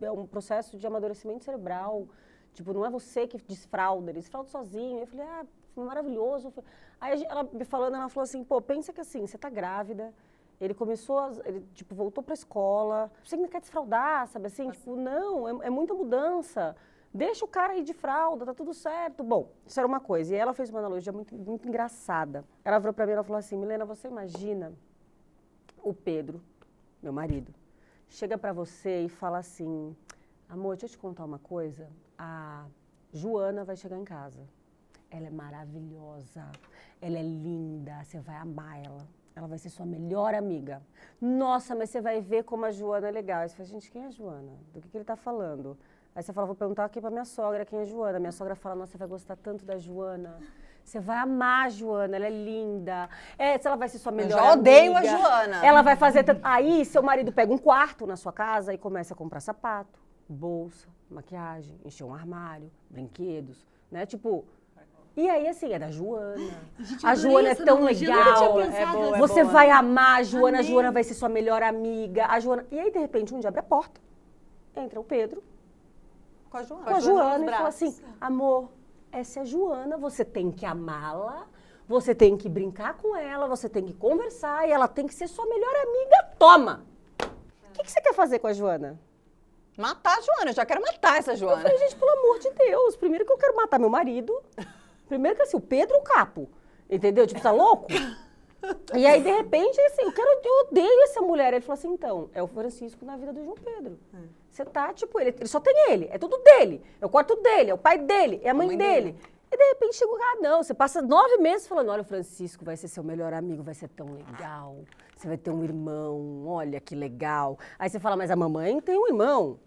é um processo de amadurecimento cerebral. Tipo, não é você que desfralda, ele desfralda sozinho. Eu falei, ah, foi maravilhoso. Foi- Aí ela me falando, ela falou assim, pô, pensa que assim, você tá grávida, ele começou, a, ele, tipo, voltou pra escola, você ainda quer desfraldar, sabe assim? Tipo, não, é, é muita mudança. Deixa o cara ir de fralda, tá tudo certo. Bom, isso era uma coisa. E ela fez uma analogia muito, muito engraçada. Ela virou pra mim e ela falou assim, Milena, você imagina o Pedro, meu marido, chega pra você e fala assim, amor, deixa eu te contar uma coisa. A Joana vai chegar em casa. Ela é maravilhosa, ela é linda, você vai amar ela. Ela vai ser sua melhor amiga. Nossa, mas você vai ver como a Joana é legal. Aí você fala, gente, quem é a Joana? Do que, que ele tá falando? Aí você fala, vou perguntar aqui pra minha sogra quem é a Joana. Minha sogra fala, nossa, você vai gostar tanto da Joana. Você vai amar a Joana, ela é linda. É, se ela vai ser sua melhor já odeio amiga, a Joana. Ela vai fazer tanto. Aí seu marido pega um quarto na sua casa e começa a comprar sapato, bolsa, maquiagem, encher um armário, brinquedos, né? Tipo. E aí, assim, é da Joana. Gente, a Joana é tão eu legal. É boa, assim. Você vai amar a Joana, a Amei. Joana vai ser sua melhor amiga. A Joana. E aí, de repente, um dia abre a porta. Entra o Pedro Com a Joana. com a Joana nos e fala assim: amor, essa é a Joana, você tem que amá-la, você tem que brincar com ela, você tem que conversar e ela tem que ser sua melhor amiga. Toma! O que, que você quer fazer com a Joana? Matar a Joana, eu já quero matar essa Eu Joana. falei, gente, pelo amor de Deus, primeiro que eu quero matar meu marido, primeiro que assim, o Pedro o capo, entendeu? Tipo, tá louco? E aí, de repente, assim, eu, quero, eu odeio essa mulher. Ele falou assim, então, é o Francisco na vida do João Pedro. Você tá, tipo, ele, ele só tem ele, é tudo dele, é o quarto dele, é o pai dele, é a mãe, mãe dele. E de repente chegou, ah, não, você passa nove meses falando, olha, o Francisco vai ser seu melhor amigo, vai ser tão legal. Você vai ter um irmão, olha que legal. Aí você fala, mas a mamãe tem um irmão.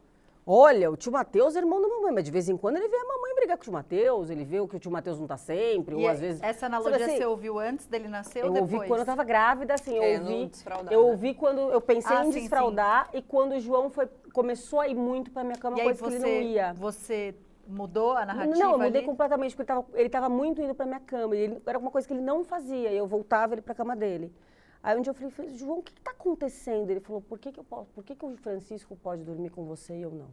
Olha, o tio Mateus é irmão da mamãe, mas de vez em quando ele vê a mamãe brigar com o tio Mateus, ele vê que o tio Mateus não tá sempre, E ou às vezes... essa analogia assim, você ouviu antes dele nascer eu ou depois? ouvi quando eu tava grávida, assim, eu É, ouvi. Eu né? ouvi quando eu pensei Ah, em sim, desfraudar e quando o João foi, começou a ir muito pra minha cama, E coisa que ele não ia. você, você mudou a narrativa Não, eu mudei ali? completamente, porque ele tava, ele tava muito indo pra minha cama. E ele, era uma coisa que ele não fazia. e Eu voltava ele pra cama dele. Aí um dia eu falei, João, o que, que tá acontecendo? Ele falou, por que, que eu posso, por que, que o Francisco pode dormir com você e eu não?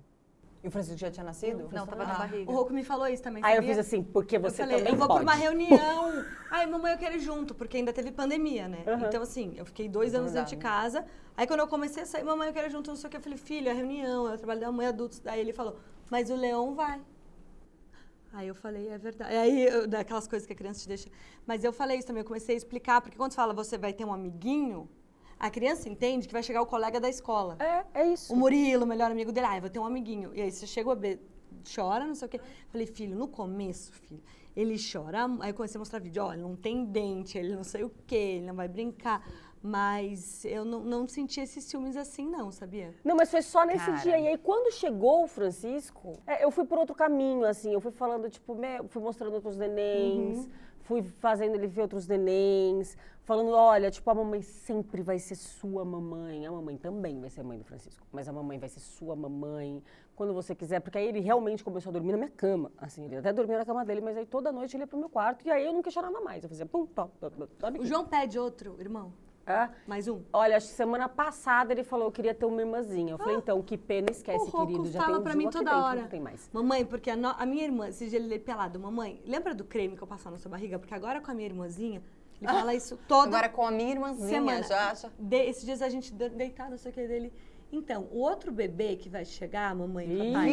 E o Francisco já tinha nascido? Não, tava na barriga. O Rocco me falou isso também, Aí eu fiz assim, porque Eu você falei, também eu vou pode. pra uma reunião. Ai, mamãe, eu quero ir junto, porque ainda teve pandemia, né? Aham. Então, assim, eu fiquei dois anos dentro de casa. Aí, quando eu comecei a sair, mamãe, eu quero ir junto, não sei o que. Eu falei, filho, é reunião, é o trabalho da mãe, adultos. Daí ele falou, mas o Leão vai. Aí eu falei, é verdade. Aí, eu- daquelas coisas que a criança te deixa. Mas eu falei isso também, eu comecei a explicar, porque quando você fala você vai ter um amiguinho, a criança entende que vai chegar o colega da escola. É, é isso. O Murilo, o melhor amigo dele, ah, eu vou ter um amiguinho. E aí você chega a bebê, chora, não sei o quê. Falei, filho, no começo, filho, ele chora. Aí eu comecei a mostrar vídeo, ó, ele não tem dente, ele não sei o quê, ele não vai brincar. Mas eu não, não senti esses ciúmes assim, não, sabia? Não, mas foi só nesse Cara. dia. E aí, quando chegou o Francisco, é, eu fui por outro caminho, assim. Eu fui falando, tipo, me- fui mostrando outros nenéns, fui fazendo ele ver outros nenéns, falando, olha, tipo, a mamãe sempre vai ser sua mamãe. A mamãe também vai ser a mãe do Francisco, mas a mamãe vai ser sua mamãe quando você quiser. Porque aí ele realmente começou a dormir na minha cama. Assim, ele até dormia na cama dele, mas aí toda noite ele ia pro meu quarto. E aí eu não questionava mais. Eu fazia, pum, top, top, top. O João pede outro, irmão. É? Mais um. Olha, acho que semana passada ele falou que queria ter uma irmãzinha. Eu falei, então, que pena, esquece, Ah. o querido. Já fala tem um pra mim toda hora. não tem mais. Mamãe, porque a, no- a minha irmã, esse dia ele lê pelado, mamãe, lembra do creme que eu passava na sua barriga? Porque agora com a minha irmãzinha, ele fala isso toda Agora com a minha irmãzinha, semana. já, já. De- esses dias a gente de- deitado, não sei o que dele. Então, o outro bebê que vai chegar, mamãe e papai.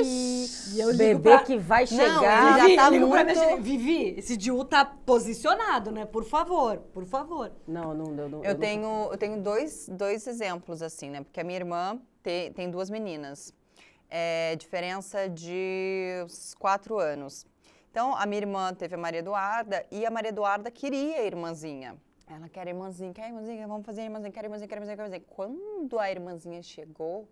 Ixi, eu bebê pra- que vai Não, chegar. ele já Vivi, tá eu muito- minha Vivi, esse Diu tá posicionado, né? Por favor, por favor. Não, não, não. não Eu não- tenho, eu tenho dois, dois exemplos, assim, né? Porque a minha irmã te- tem duas meninas. É, diferença de uns quatro anos. Então, a minha irmã teve a Maria Eduarda e a Maria Eduarda queria a irmãzinha. Ela quer a irmãzinha, quer a irmãzinha, vamos fazer a irmãzinha, quer a irmãzinha, quer a irmãzinha, quer a irmãzinha. Quando a irmãzinha chegou,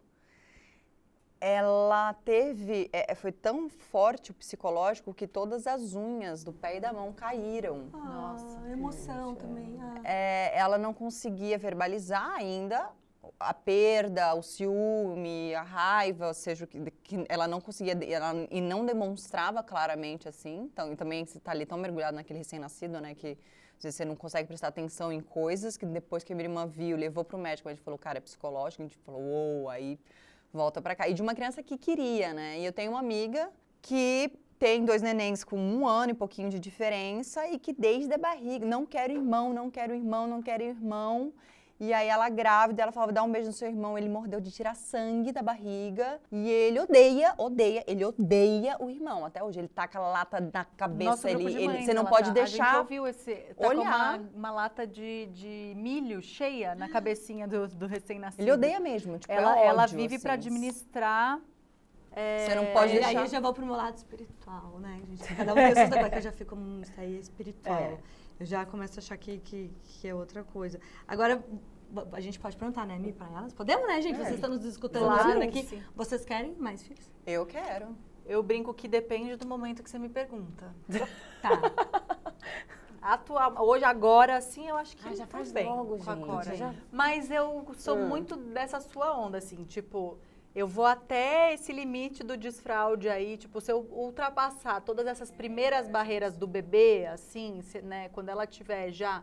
ela teve, é, foi tão forte o psicológico que todas as unhas do pé e da mão caíram. Nossa, emoção também. ah. É, ela não conseguia verbalizar ainda a perda, o ciúme, a raiva, ou seja, o que, que ela não conseguia ela, e não demonstrava claramente assim. Então, e também você está ali tão mergulhado naquele recém-nascido, né, que às vezes você não consegue prestar atenção em coisas que depois que a minha irmã viu, levou para o médico, a gente falou, cara, é psicológico, a gente falou, uou, aí volta para cá. E de uma criança que queria, né? E eu tenho uma amiga que tem dois nenéns com um ano e pouquinho de diferença e que desde a barriga, não quero irmão, não quero irmão, não quero irmão. E aí ela grávida, ela falava, dá um beijo no seu irmão, ele mordeu de tirar sangue da barriga. E ele odeia, odeia, ele odeia o irmão. Até hoje, ele taca a lata na cabeça, Nosso ele, ele- você não ela pode tá. A deixar... gente ouviu esse. Tá olhar. com uma, uma lata de, de milho cheia na cabecinha do, do recém-nascido. Ele odeia mesmo, tipo, Ela, é ela ódio, vive pra assim. administrar. é, Você não pode Aí, deixar... aí eu já vou pro meu lado espiritual, né, gente? Cada um trabalho, que eu já fico, hum, isso aí é espiritual. Eu já começo a achar que, que, que é outra coisa. Agora, a gente pode perguntar, né, Mi, pra elas? Podemos, né, gente? É. Vocês estão nos escutando, claro, aqui. Sim. Vocês querem mais filhos? Eu quero. Eu brinco que depende do momento que você me pergunta. tá. Atual, hoje, agora, assim, eu acho que ah, já faz bem logo, com a Cora. Já... Mas eu sou hum. muito dessa sua onda, assim, tipo, eu vou até esse limite do desfraude aí, tipo, se eu ultrapassar todas essas primeiras barreiras do bebê, assim, se, né, quando ela tiver já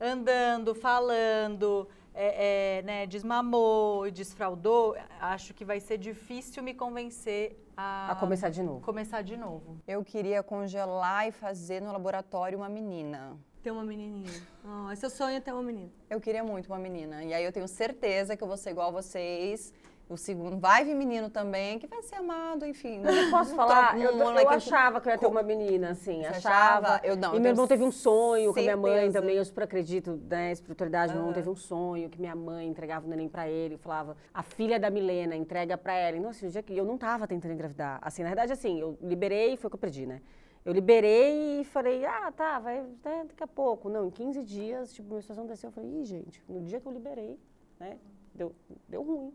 andando, falando, é, é, né, desmamou e desfraudou, acho que vai ser difícil me convencer a, a começar de novo. Começar de novo. Eu queria congelar e fazer no laboratório uma menina. Ter uma menininha. Oh, seu sonho é ter uma menina. Eu queria muito uma menina. E aí eu tenho certeza que eu vou ser igual a vocês o segundo vai vir menino também, que vai ser amado, enfim. Não posso falar? eu, eu, eu achava que eu ia ter uma menina, assim. achava. achava. Eu não. E meu irmão teve um sonho com a minha mãe também. Eu super acredito na espiritualidade. Meu irmão teve um sonho que minha mãe entregava o neném pra ele. Falava, a filha da Milena, entrega pra ela. Então, assim, o dia que eu não tava tentando engravidar. Assim, na verdade, assim, eu liberei e foi o que eu perdi, né? Eu liberei e falei, ah, tá, vai né, daqui a pouco. Não, em 15 dias, tipo, minha situação desceu. Eu falei, ih, gente, no dia que eu liberei, né, deu, deu ruim.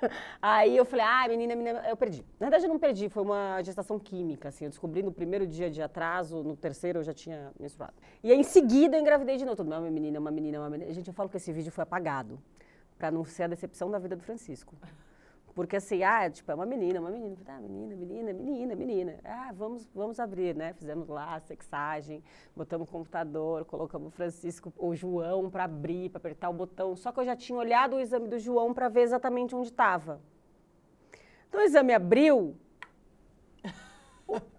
Aí eu falei, ah, menina, menina, eu perdi. Na verdade, eu não perdi, foi uma gestação química, assim. Eu descobri no primeiro dia de atraso, no terceiro eu já tinha menstruado. E aí, em seguida, eu engravidei de novo. Mundo, uma menina, uma menina, uma menina. Gente, eu falo que esse vídeo foi apagado, para não ser a decepção da vida do Francisco. Porque assim, ah, tipo, é uma menina, uma menina. Ah, menina, menina, menina, menina. Ah, vamos, vamos abrir, né? Fizemos lá a sexagem, botamos o computador, colocamos o Francisco, o João para abrir, para apertar o botão. Só que eu já tinha olhado o exame do João para ver exatamente onde estava. Então o exame abriu,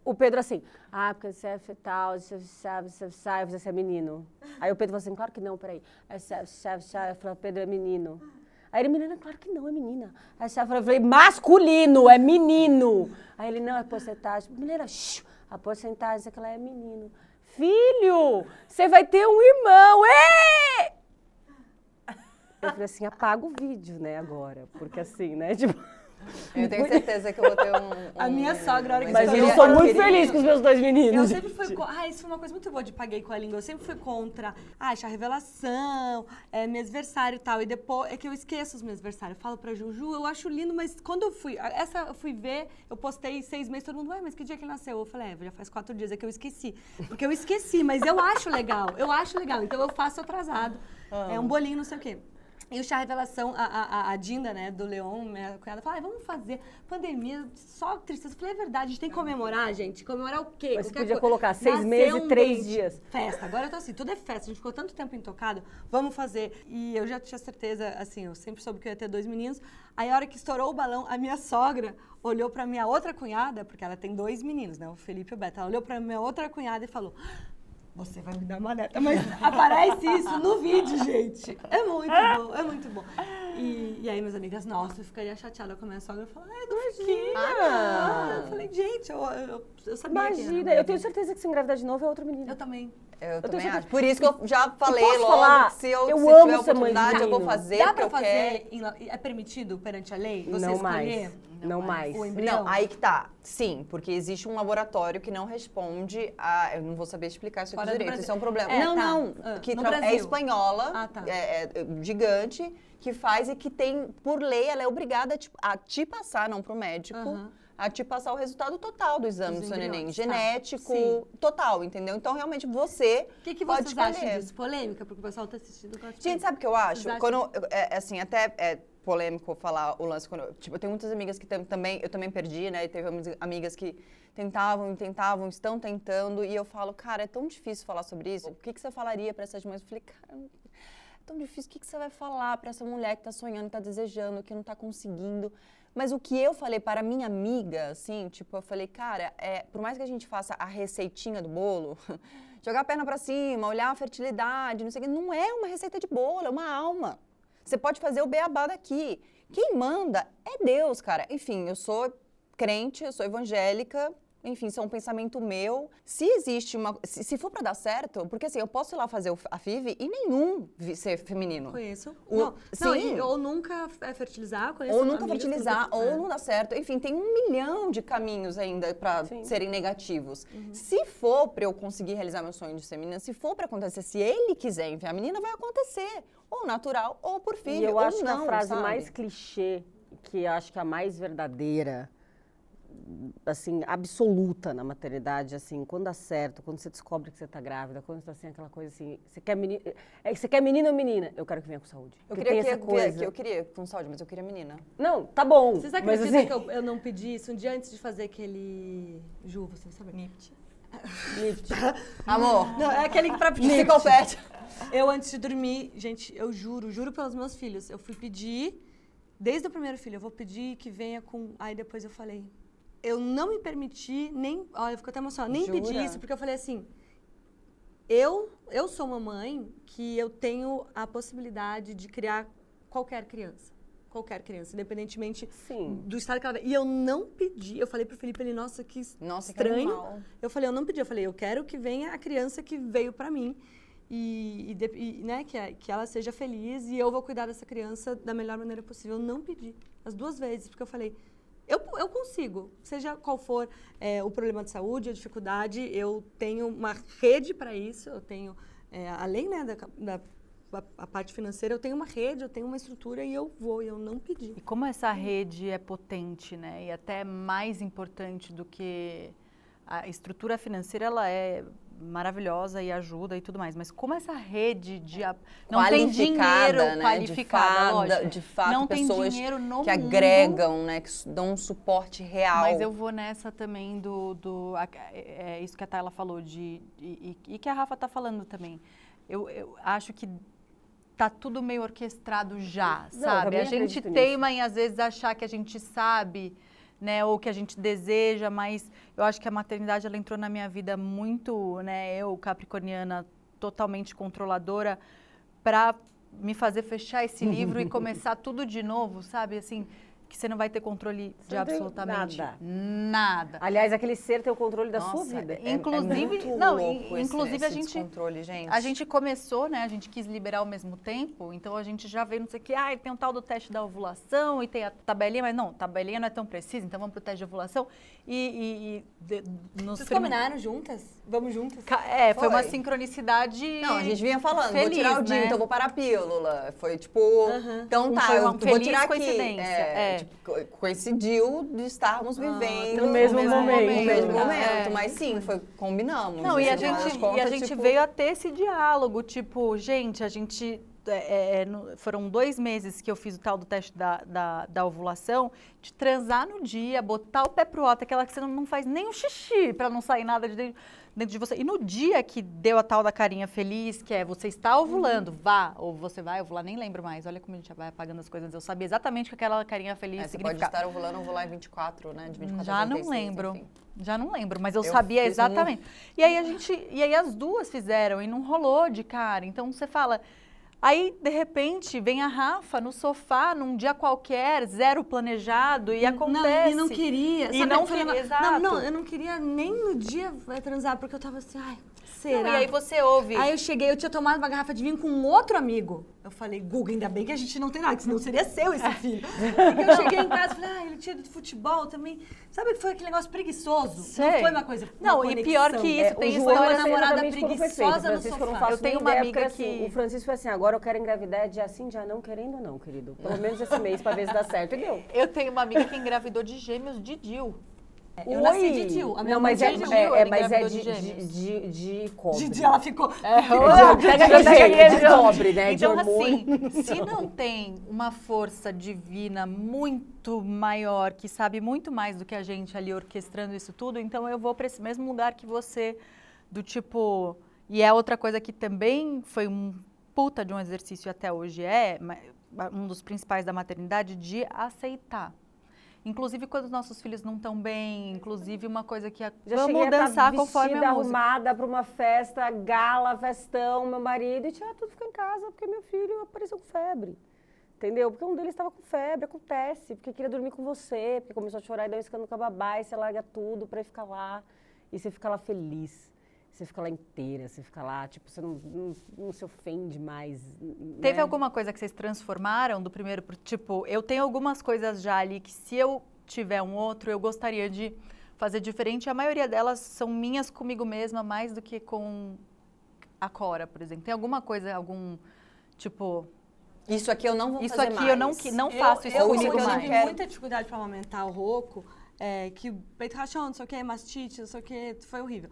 o, Pedro assim, ah, porque você é fetal, você sabe, você sabe, você é menino. Aí o Pedro falou assim, claro que não, peraí. Aí, sabe, sabe, sabe. Eu falei, Pedro é menino. Aí ele, menina, claro que não, é menina. Aí eu falei, masculino, é menino. Aí ele, não, é porcentagem. Menina, a porcentagem é que ela é menino. Filho, você vai ter um irmão, é! Eu falei assim, apaga o vídeo, né, agora. Porque assim, né, tipo... Eu tenho certeza que eu vou ter um. um a minha sogra, a hora que Mas eu sou muito feliz com os meus dois meninos. Eu sempre fui. Ah, isso foi uma coisa muito boa de paguei com a língua. Eu sempre fui contra. Ah, achar revelação, é, aniversário e tal. E depois. É que eu esqueço os meus aniversários. Eu falo pra Juju, eu acho lindo, mas quando eu fui. Essa eu fui ver, eu postei seis meses, todo mundo, ué, mas que dia que ele nasceu? Eu falei, é, já faz quatro dias, é que eu esqueci. Porque eu esqueci, mas eu acho legal. Eu acho legal. Então eu faço atrasado. Ah. É um bolinho, não sei o quê. E o chá revelação, a, a, a Dinda, né, do Leon, minha cunhada, falou, ah, vamos fazer pandemia, só tristeza. Eu falei, é verdade, a gente tem que comemorar, gente. Comemorar o quê? Mas você podia co colocar seis meses e três dias. Festa. Agora eu tô assim, tudo é festa. A gente ficou tanto tempo intocado, vamos fazer. E eu já tinha certeza, assim, eu sempre soube que eu ia ter dois meninos. Aí a hora que estourou o balão, a minha sogra olhou pra minha outra cunhada, porque ela tem dois meninos, né, o Felipe e o Beto. Ela olhou pra minha outra cunhada e falou você vai me dar uma neta. Mas aparece isso no vídeo, gente. É muito bom, é muito bom. E, e aí, minhas amigas, nossa, eu ficaria chateada com a minha sogra. Eu falei, ai, não fiquei. Ah, eu falei, gente, eu, eu, eu sabia Imagina, eu tenho certeza que se engravidar de novo é outra menina. Eu também. Eu, eu também acho. Por isso que eu já falei eu logo, falar, se eu, eu se amo tiver oportunidade, eu vou fazer, Dá pra fazer, em, é permitido perante a lei? Você não escolher? Mais. Não, não mais. O embrião? Não, aí que tá. Sim, porque existe um laboratório que não responde a. Eu não vou saber explicar isso aqui direito. Isso é um problema. É, não, tá. não. Ah, que é espanhola, ah, tá. é, é, gigante, que faz e que tem, por lei, ela é obrigada a te, a te passar, não pro médico. Uhum a te passar o resultado total do exame do seu neném. Tá. Genético, tá. total, entendeu? Então, realmente, você O que, que pode vocês escolher. acham disso? Polêmica, porque o pessoal está assistindo. Gente, sabe o que eu acho? Quando, é, assim, até é polêmico falar o lance, quando, tipo, eu tenho muitas amigas que também, eu também perdi, né? E teve amigas que tentavam, tentavam, estão tentando, e eu falo, cara, é tão difícil falar sobre isso. O que, que você falaria para essas mães? Eu falei, cara, é tão difícil. O que, que você vai falar para essa mulher que está sonhando, está desejando, que não está conseguindo? Mas o que eu falei para minha amiga, assim, tipo, eu falei, cara, é, por mais que a gente faça a receitinha do bolo, jogar a perna para cima, olhar a fertilidade, não sei o que, não é uma receita de bolo, é uma alma. Você pode fazer o beabá daqui. Quem manda é Deus, cara. Enfim, eu sou crente, eu sou evangélica, enfim, isso é um pensamento meu. Se existe uma. Se, se for pra dar certo, porque assim, eu posso ir lá fazer a FIV e nenhum ser feminino. Conheço. O- não, não, sim. e- ou nunca é fertilizar, conheço Ou nunca fertilizar, ou é. não dá certo. Enfim, tem um milhão de caminhos ainda pra Sim. serem negativos. Uhum. Se for pra eu conseguir realizar meu sonho de ser menina, se for pra acontecer, se ele quiser enviar a menina, vai acontecer. Ou natural, ou por filho, E eu ou acho não, que a frase sabe? mais clichê, que eu acho que é a mais verdadeira, assim, absoluta na maternidade, assim, quando dá certo, quando você descobre que você tá grávida, quando você tá assim, aquela coisa assim, você quer menino, é, você quer menino ou menina? Eu quero que venha com saúde. Eu queria que, essa coisa. que eu queria com saúde, mas eu queria menina. Não, tá bom. Vocês mas acreditam assim, que eu, eu não pedi isso um dia antes de fazer aquele. Ju, você sabe? NIPT. Amor, Não, é aquele que pra pedir. psicopete. Eu, antes de dormir, gente, eu juro, juro pelos meus filhos, eu fui pedir, desde o primeiro filho, eu vou pedir que venha com. Aí depois eu falei, eu não me permiti, nem. Olha, eu fico até emocionada, nem pedi Jura? isso, porque eu falei assim. Eu, eu sou uma mãe que eu tenho a possibilidade de criar qualquer criança. Qualquer criança, independentemente Sim. do estado que ela E eu não pedi. Eu falei pro Felipe, ele, nossa, que Nossa, que estranho. animal. Eu falei, eu não pedi. Eu falei, eu quero que venha a criança que veio pra mim. E, e né, que, que ela seja feliz e eu vou cuidar dessa criança da melhor maneira possível. Eu não pedi. As duas vezes, porque eu falei, eu, consigo. Seja qual for é, o problema de saúde, a dificuldade, eu tenho uma rede para isso. Eu tenho, é, além né, da, da a, a parte financeira, eu tenho uma rede, eu tenho uma estrutura e eu vou. Eu não pedi. E como essa rede é potente, né? E até mais importante do que a estrutura financeira, ela é maravilhosa e ajuda e tudo mais. Mas como essa rede de a- não tem dinheiro né? qualificado, de, fada, de fato, não tem pessoas dinheiro no que mundo, agregam, né? Que dão um suporte real. Mas eu vou nessa também do, do a- é, é isso que a Tayla falou de e, e- e que a Rafa tá falando também. Eu, eu acho que tá tudo meio orquestrado já, Não, sabe? A gente teima em às vezes achar que a gente sabe, né, ou que a gente deseja, mas eu acho que a maternidade ela entrou na minha vida muito, né, eu capricorniana totalmente controladora para me fazer fechar esse livro e começar tudo de novo, sabe? Assim, que você não vai ter controle Você de absolutamente nada. nada. Aliás, aquele ser tem o controle da sua Nossa, vida. é- é Inclusive- muito não, louco esse- inclusive a esse gente- gente. A gente começou, né? A gente quis liberar ao mesmo tempo, então a gente já veio, não sei o que, ah, tem um tal do teste da ovulação e tem a tabelinha, mas não, tabelinha não é tão precisa, então vamos pro teste de ovulação. E, e- e de- nos Vocês prim- combinaram juntas? Vamos juntas? É, foi, uma Foi. sincronicidade. Não, a gente vinha falando, vou feliz, tirar o dia, né? então vou parar a pílula. Foi tipo, então Um tá, foi eu uma vou tirar aqui. coincidência, É, é. Tipo, co- coincidiu de estarmos vivendo no mesmo no momento. mesmo É. momento. Mas sim, foi, combinamos. Não, e a no gente, e contas, a gente tipo, veio a ter esse diálogo, tipo, gente, a gente. é, é, no- foram dois meses que eu fiz o tal do teste da, da, da ovulação, de transar no dia, botar o pé pro alto, aquela que você não, não faz nem um xixi pra não sair nada de dentro, dentro de você. E no dia que deu a tal da carinha feliz, que é você está ovulando, vá, ou você vai ovular, nem lembro mais. Olha como a gente vai apagando as coisas. Eu sabia exatamente que aquela carinha feliz é, você pode estar ovulando, ovular em 24, né? De 24 Já não 36, lembro. enfim. Já não lembro, mas eu, Eu sabia exatamente. E aí a gente, e aí as duas fizeram e não rolou de cara. Então você fala, aí de repente vem a Rafa no sofá num dia qualquer, zero planejado e acontece. Não, e não queria. E Sabe, não eu falei, queria, Não, não, eu não queria nem no dia vai transar, porque eu tava assim, ai, será? Não, e aí você ouve. Aí eu cheguei, eu tinha tomado uma garrafa de vinho com um outro amigo. Eu falei, Guga, ainda bem que a gente não tem nada, senão seria seu esse filho. Porque eu cheguei em casa e falei, ah, ele tinha ido de futebol também. Sabe que foi aquele negócio preguiçoso? Não Sei. foi uma coisa. Não, uma e pior conexão. que isso, É, tem é da namorada preguiçosa no Francisco eu não sofá. faço Eu tenho uma ideia, amiga porque, assim, que- O Francisco foi assim, agora eu quero engravidar dia sim, dia não, querendo não, querido. Pelo menos esse mês pra ver se dá certo. E deu. Eu tenho uma amiga que engravidou de gêmeos de Dil. Eu nasci de tio. A minha Não, mãe mas é, de Gil, é, é, mas é de, de de, de, de cobre. Didi, ela ficou. Pega aquele jeito de cobre, né? de Então, hormônio. assim, se não tem uma força divina muito maior, que sabe muito mais do que a gente ali orquestrando isso tudo, então eu vou para esse mesmo lugar que você, do tipo. E é outra coisa que também foi um puta de um exercício até hoje é, um dos principais da maternidade, de aceitar. Inclusive quando os nossos filhos não estão bem, inclusive uma coisa que é, Já vamos a tá dançar vestida, conforme a música. arrumada pra uma festa, gala, festão, meu marido, e tinha tudo ficar em casa, porque meu filho apareceu com febre. Entendeu? Porque um deles estava com febre, acontece, porque queria dormir com você, porque começou a chorar e deu um escândalo com a babá, e você larga tudo ir ficar lá. E você fica lá feliz. Você fica lá inteira, você fica lá, tipo, você não, não, não se ofende mais. Teve né? alguma coisa que vocês transformaram do primeiro pro tipo, eu tenho algumas coisas já ali que se eu tiver um outro, eu gostaria de fazer diferente. A maioria delas são minhas comigo mesma, mais do que com a Cora, por exemplo. Tem alguma coisa, algum tipo, Isso aqui eu não vou isso fazer aqui mais. eu não, que- não faço isso eu, comigo eu mais. tive muita dificuldade para amamentar o Roco, é, que peito rachão, não sei o que, mastite, não sei o que, foi horrível.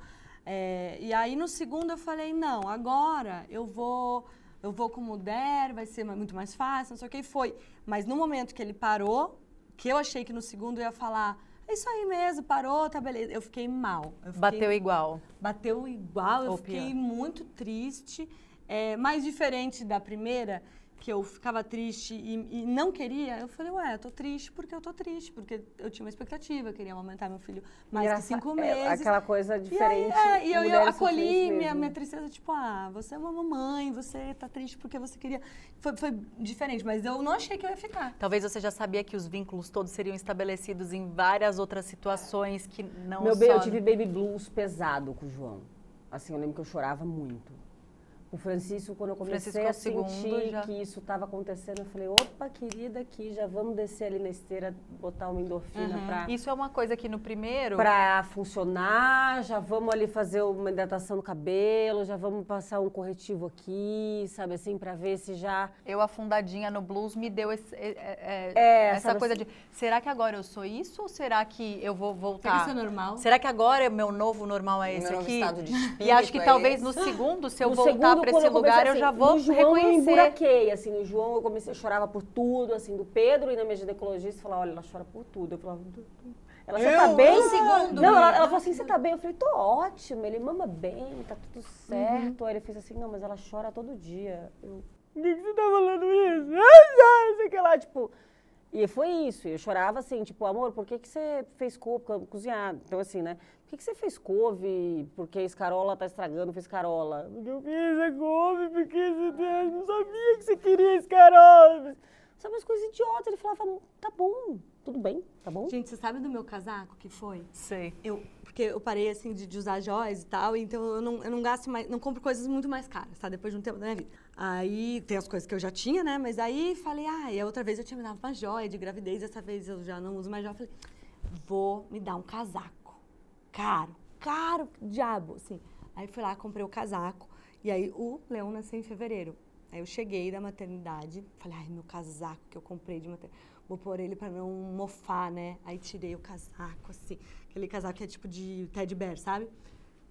É, e aí no segundo eu falei, não, agora eu vou, eu vou com o Der, vai ser muito mais fácil, não sei o que, e foi. Mas no momento que ele parou, que eu achei que no segundo eu ia falar, é isso aí mesmo, parou, tá beleza. Eu fiquei mal. Eu fiquei- Bateu igual. bateu igual, eu Ou fiquei pior. muito triste. É, mais diferente da primeira, que eu ficava triste e, e não queria, eu falei, ué, eu tô triste porque eu tô triste, porque eu tinha uma expectativa, eu queria amamentar meu filho mais Engraça- que cinco é, meses. aquela coisa E aí, diferente. é, e eu, eu acolhi minha, minha tristeza, tipo, ah, você é uma mamãe, você tá triste porque você queria. Foi, foi diferente, mas eu não achei que eu ia ficar. Talvez você já sabia que os vínculos todos seriam estabelecidos em várias outras situações que não Meu bem, só... eu tive baby blues pesado com o João. Assim, eu lembro que eu chorava muito. O Francisco, quando eu comecei Francisco é a segundo, sentir já- que isso estava acontecendo, eu falei, opa, querida, aqui já vamos descer ali na esteira, botar uma endorfina pra, Isso é uma coisa que no primeiro... pra funcionar, já vamos ali fazer uma hidratação no cabelo, já vamos passar um corretivo aqui, sabe assim, pra ver se já... Eu afundadinha no blues me deu esse- é- é- É, essa coisa assim- de será que agora eu sou isso ou será que eu vou Será voltar? que isso é normal? Será que agora o meu novo normal é Meu esse novo aqui? estado de e acho que espírito é talvez esse. no segundo, se eu No voltar quando esse lugar, comecei, eu já assim, vou no João Eu reconhecer. emburaquei, assim, no João eu comecei, eu chorava por tudo, assim, do Pedro e na minha ginecologista falava, olha, ela chora por tudo. Eu falava, "Tu- tu- ela, você tá bem? Segundo, Não, ela, ela falou assim, você tá bem? Eu falei, tô ótimo, ele mama bem, tá tudo certo. Aí ele fez assim, não, mas ela chora todo dia. Eu, por que, você tá falando isso? Não sei que lá, tipo... E foi isso, eu chorava assim, tipo, amor, por que, que você fez cozinhar? Então assim, né? Por que, que você fez couve? Porque a escarola tá estragando, fez carola. Porque eu fiz a couve, porque você não sabia que você queria escarola. Sabe umas coisas idiotas, ele falava, tá bom, tudo bem, tá bom? Gente, você sabe do meu casaco que foi? Sei. Eu, porque eu parei assim de, de usar joias e tal, então eu não, eu não gasto mais, não compro coisas muito mais caras, tá? Depois de um tempo da minha vida. Aí tem as coisas que eu já tinha, né? Mas aí falei, ah, e a outra vez eu tinha me dado uma joia de gravidez, dessa vez eu já não uso mais joia. Falei, vou me dar um casaco. Caro, caro, diabo, assim. Aí fui lá, comprei o casaco. E aí o Leão nasceu em fevereiro. Aí eu cheguei da maternidade, falei, ai, meu casaco que eu comprei de maternidade. Vou pôr ele pra não mofar, né? Aí tirei o casaco, assim. Aquele casaco que é tipo de teddy bear, sabe?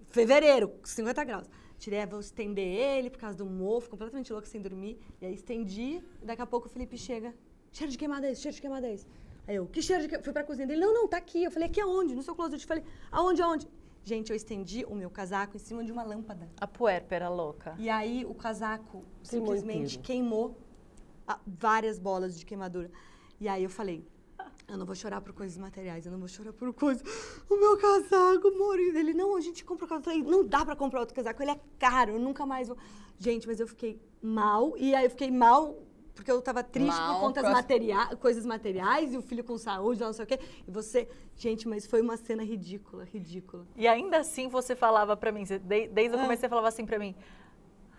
Fevereiro, 50 graus. Tirei, vou estender ele por causa do mofo, completamente louco sem dormir. E aí estendi, daqui a pouco o Felipe chega. Cheiro de queimada é esse, cheiro de queimada é esse. Aí eu, que cheiro de queimada? Fui pra cozinha dele, não, não, tá aqui. Eu falei, aqui aonde? No seu closet. Eu falei, aonde, aonde? Gente, eu estendi o meu casaco em cima de uma lâmpada. A puérpera louca. E aí o casaco Queimou simplesmente inteiro. queimou várias bolas de queimadura. E aí eu falei, eu não vou chorar por coisas materiais, eu não vou chorar por coisas. O meu casaco, amor. E Ele, não, a gente compra o casaco. Eu falei, não dá pra comprar outro casaco, ele é caro, eu nunca mais vou. Gente, mas eu fiquei mal. E aí eu fiquei mal porque eu tava triste Mal por conta das materia coisas materiais e o filho com saúde, não sei o quê. E você, gente, mas foi uma cena ridícula, ridícula. E ainda assim você falava pra mim, desde Ah. o começo você falava assim pra mim,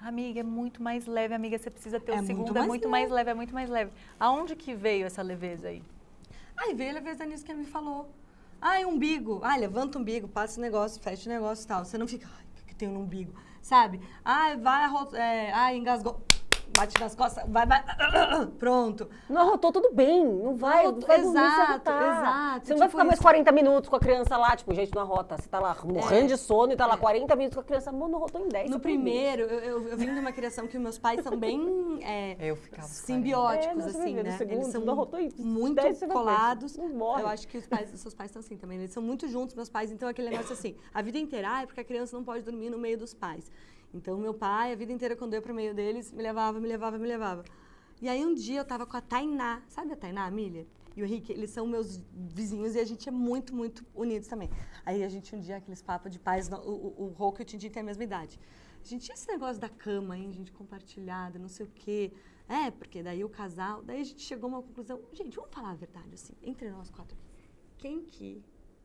amiga, é muito mais leve, amiga, você precisa ter É o muito segundo, é muito mais leve, é muito mais leve. Aonde que veio essa leveza aí? Aí veio a vez da nisso que ele me falou. Ai, umbigo. Ai, levanta o umbigo, passa o negócio, fecha o negócio e tal. Você não fica, ai, o que, tem no umbigo? Sabe? Ai, vai, é, ai, engasgou. Bate nas costas, vai, vai. Pronto. Não arrotou, tudo bem. Não vai, Não, vai exato, exato, Você não vai tipo ficar mais isso. 40 minutos com a criança lá, tipo, gente, não arrota. Você tá lá morrendo É. de sono e tá lá 40 minutos com a criança, amor, não arrotou em 10. No primeiro, eu, eu, eu vim de uma criação que meus pais são bem é, Eu ficava simbióticos, É, vai assim, né? segundo, Eles são não arrotou em muito 10 você vai ver, colados. Eu acho que os pais, seus pais estão assim também. Eles são muito juntos, meus pais. Então, aquele negócio assim, a vida inteira, ah, é porque a criança não pode dormir no meio dos pais. Então, meu pai, a vida inteira, quando eu ia pro meio deles, me levava, me levava, me levava. E aí, um dia, eu tava com a Tainá. Sabe a Tainá, a Milha? E o Henrique, eles são meus vizinhos e a gente é muito, muito unidos também. Aí, a gente, um dia, aqueles papos de pais, o, o, Rocco e o Tintin têm a mesma idade. A gente tinha esse negócio da cama, hein, gente, compartilhada, não sei o quê. É, porque daí o casal. Daí a gente chegou a uma conclusão. Gente, vamos falar a verdade, assim, entre nós quatro. Quem que,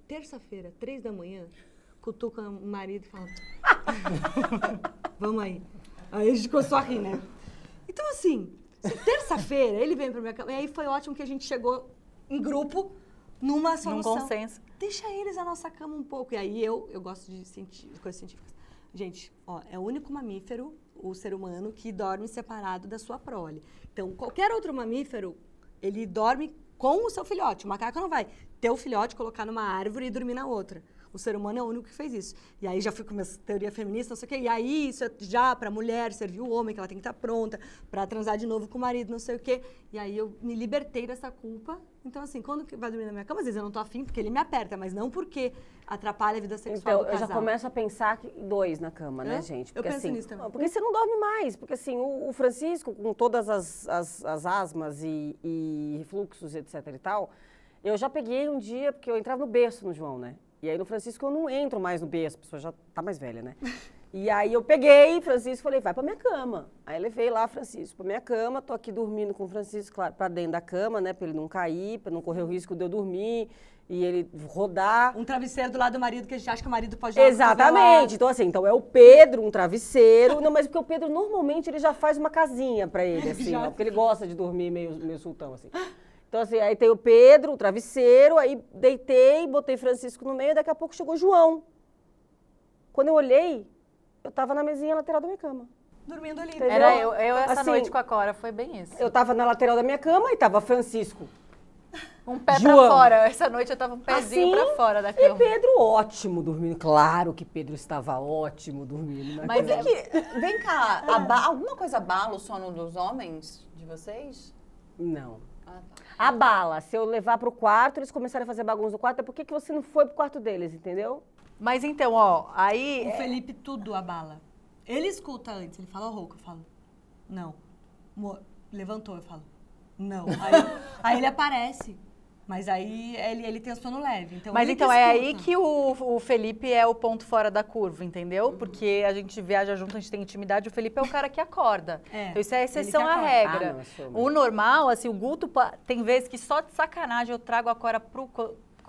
terça-feira, três da manhã, cutuca o marido e fala. vamos aí. Aí a gente começou a rir, né? Então, assim, terça-feira ele veio pra minha cama. E aí foi ótimo que a gente chegou em grupo numa solução. Num consenso. Deixa eles a nossa cama um pouco. E aí eu, eu gosto de cienti coisas científicas. Gente, ó, é o único mamífero, o ser humano, que dorme separado da sua prole. Então, qualquer outro mamífero, ele dorme com o seu filhote. O macaco não vai ter o filhote, colocar numa árvore e dormir na outra. O ser humano é o único que fez isso. E aí já fui com minha teoria feminista, não sei o quê. E aí isso é já para a mulher servir o homem, que ela tem que estar tá pronta para transar de novo com o marido, não sei o quê. E aí eu me libertei dessa culpa. Então, assim, quando vai dormir na minha cama, às vezes eu não tô afim, porque ele me aperta, mas não porque atrapalha a vida sexual então, do casal. eu já começo a pensar que dois na cama, né, gente? Porque, eu penso assim, nisso também. Porque você não dorme mais. Porque assim, o, o Francisco, com todas as, as, as asmas e, e refluxos, etc e tal, eu já peguei um dia, porque eu entrava no berço no João, né? E aí no Francisco eu não entro mais no berço, a pessoa já tá mais velha, né? E aí eu peguei Francisco e falei, vai pra minha cama. Aí levei lá Francisco pra minha cama, tô aqui dormindo com o Francisco, claro, pra dentro da cama, né? Pra ele não cair, pra não correr o risco de eu dormir e ele rodar. Um travesseiro do lado do marido, que a gente acha que o marido pode Exatamente. Então, assim, então é o Pedro, um travesseiro. não, mas porque o Pedro normalmente ele já faz uma casinha pra ele, assim, porque ele gosta de dormir meio, meio sultão, assim. Então, assim, aí tem o Pedro, o travesseiro, aí deitei, botei Francisco no meio, daqui a pouco chegou João. Quando eu olhei, eu tava na mesinha lateral da minha cama. Dormindo ali. Entendeu? Era eu, eu essa Assim, noite com a Cora, foi bem isso. Eu tava na lateral da minha cama e tava Francisco. Um pé João. pra fora. Essa noite eu tava um pezinho Assim, pra fora da E cama. Pedro ótimo dormindo. Claro que Pedro estava ótimo dormindo. Mas é, Que- vem cá, aba- alguma coisa abala o sono dos homens de vocês? Não. Ah, tá. A bala, se eu levar pro quarto, eles começarem a fazer bagunça no quarto, é por que que você não foi pro quarto deles, entendeu? mas então, ó, aí. O Felipe tudo abala. Ele escuta antes, ele fala rouco, eu falo, não. Mo- levantou, eu falo, não. Aí, aí ele aparece. Mas aí ele, ele tem o sono leve. Então Mas então é aí que o, o Felipe é o ponto fora da curva, entendeu? Porque a gente viaja junto, a gente tem intimidade, o Felipe é o cara que acorda. É, então isso é exceção à regra. Ah, não, o normal, assim, o Guto, tem vezes que só de sacanagem eu trago a Cora pro.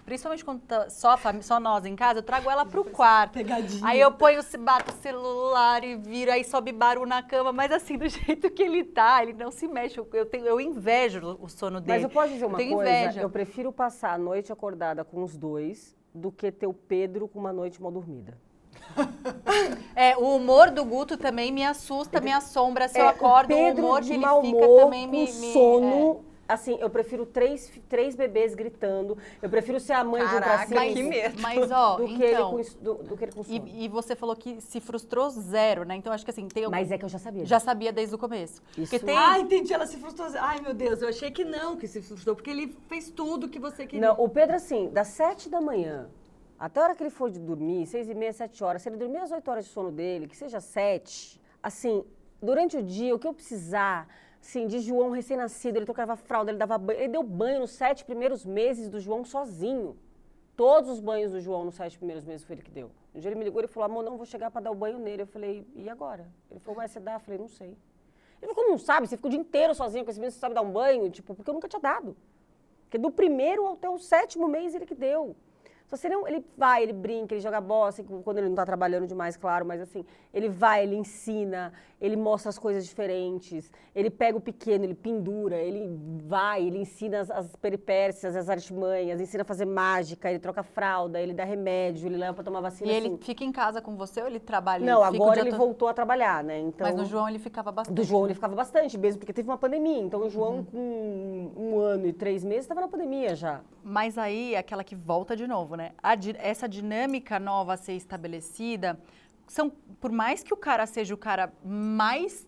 Principalmente quando tá só, só nós em casa, eu trago ela pro quarto. Pegadinha. Aí eu ponho, bato o celular e viro, aí sobe barulho na cama, mas assim, do jeito que ele tá, ele não se mexe. Eu, eu tenho, eu invejo o sono dele. Mas eu posso dizer uma tenho coisa? inveja. Eu prefiro passar a noite acordada com os dois do que ter o Pedro com uma noite mal dormida. É, o humor do Guto também me assusta, me assombra. Se eu É, acordo, o Pedro o humor de que ele mau fica humor, também com me, me- sono. Assim, eu prefiro três, três bebês gritando. Eu prefiro ser a mãe de um Caraca, pra que medo. Mas, ó, do, que ele então... com, isso- do, do que ele com sono. E, e você falou que se frustrou zero, né? Então, acho que assim, tem algum- Mas é que eu já sabia. Já sabia desde o começo. Porque Isso- tem... Ah, entendi, ela se frustrou. Ai, meu Deus, eu achei que não, que se frustrou, porque ele fez tudo que você queria. Não, o Pedro, assim, das sete da manhã até a hora que ele for de dormir, seis e meia, sete horas, se ele dormir as oito horas de sono dele, que seja sete, assim, durante o dia, o que eu precisar, assim, de João recém-nascido, ele trocava fralda, ele dava banho, ele deu banho nos sete primeiros meses do João sozinho. Todos os banhos do João nos sete primeiros meses foi ele que deu. Um dia ele me ligou e falou, amor, não vou chegar para dar o banho nele. Eu falei, e agora? Ele falou, ué, você dá? Eu falei, não sei. Ele falou, como não sabe? Você fica o dia inteiro sozinho com esse menino, você sabe dar um banho? Tipo, porque eu nunca tinha dado. Porque do primeiro até o sétimo mês ele que deu. Só um- ele vai, ele brinca, ele joga bola, assim, quando ele não está trabalhando demais, claro, mas assim, ele vai, ele ensina, ele mostra as coisas diferentes, ele pega o pequeno, ele pendura, ele vai, ele ensina as, as peripécias, as artimanhas, ensina a fazer mágica, ele troca fralda, ele dá remédio, ele leva para tomar E vacina. ele assim. fica em casa com você ou ele trabalha? Não, ele agora ele todo- voltou a trabalhar, né? Então, Mas no João ele ficava bastante. do João ele ficava bastante, mesmo porque teve uma pandemia. Então o João, com um ano e três meses, estava na pandemia já. Mas aí, é aquela que volta de novo, né? Di- essa dinâmica nova a ser estabelecida, são, por mais que o cara seja o cara mais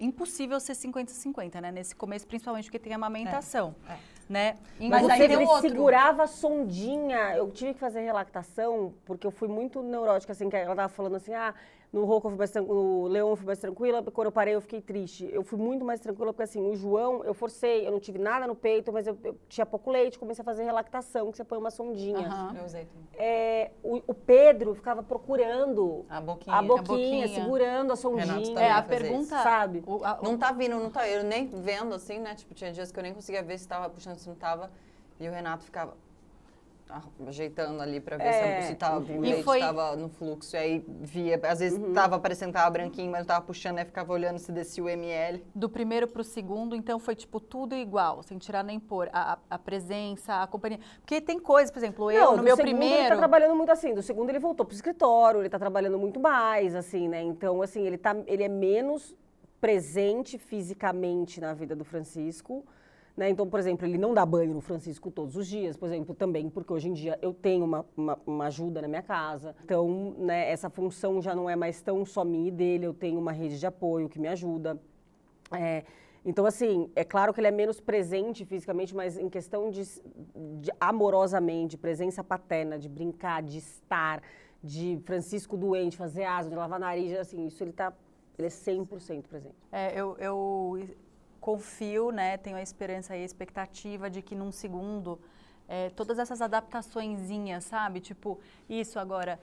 impossível ser 50-50, né? Nesse começo, principalmente porque tem amamentação, É, é. né? Mas aí aí outro. segurava a sondinha. Eu tive que fazer relactação, porque eu fui muito neurótica, assim, que ela tava falando assim, ah, No Roco eu fui mais tranquila, no Leão eu fui mais tranquila, quando eu parei eu fiquei triste. Eu fui muito mais tranquila porque assim, o João, eu forcei, eu não tive nada no peito, mas eu, eu tinha pouco leite, comecei a fazer relactação, que você põe uma sondinha. Aham. Eu usei também. É, o, o Pedro ficava procurando A boquinha. a boquinha, boquinha. segurando a sondinha. É, a fazer isso. pergunta. Sabe? o- a- Não tá vindo, não tá. Eu nem vendo assim, né? Tipo, tinha dias que eu nem conseguia ver se tava puxando, se não tava. E o Renato ficava ajeitando ali pra ver É, se, se tava, o entendeu? leite E foi- tava no fluxo. E aí via, às vezes tava aparecendo, tava branquinho, mas não tava puxando, aí ficava olhando se descia o ml. do primeiro pro segundo, então foi tipo tudo igual, sem tirar nem pôr. A, a- a presença, a companhia. Porque tem coisas, por exemplo, eu Não, no do meu Ele tá primeiro. trabalhando muito assim. Do segundo ele voltou pro escritório, ele tá trabalhando muito mais, assim, né? Então, assim, ele, tá, ele é menos presente fisicamente na vida do Francisco. Né? Então, por exemplo, ele não dá banho no Francisco todos os dias, por exemplo, também porque hoje em dia eu tenho uma, uma, uma ajuda na minha casa. Então, né, essa função já não é mais tão só minha e dele, eu tenho uma rede de apoio que me ajuda. É, então, assim, é claro que ele é menos presente fisicamente, mas em questão de, de amorosamente, de presença paterna, de brincar, de estar, de Francisco doente, fazer asa, de lavar nariz, assim, isso ele tá, ele é 100% presente. É, eu, eu confio, né, tenho a esperança e a expectativa de que num segundo é, todas essas adaptaçõezinhas, sabe? Tipo, isso agora,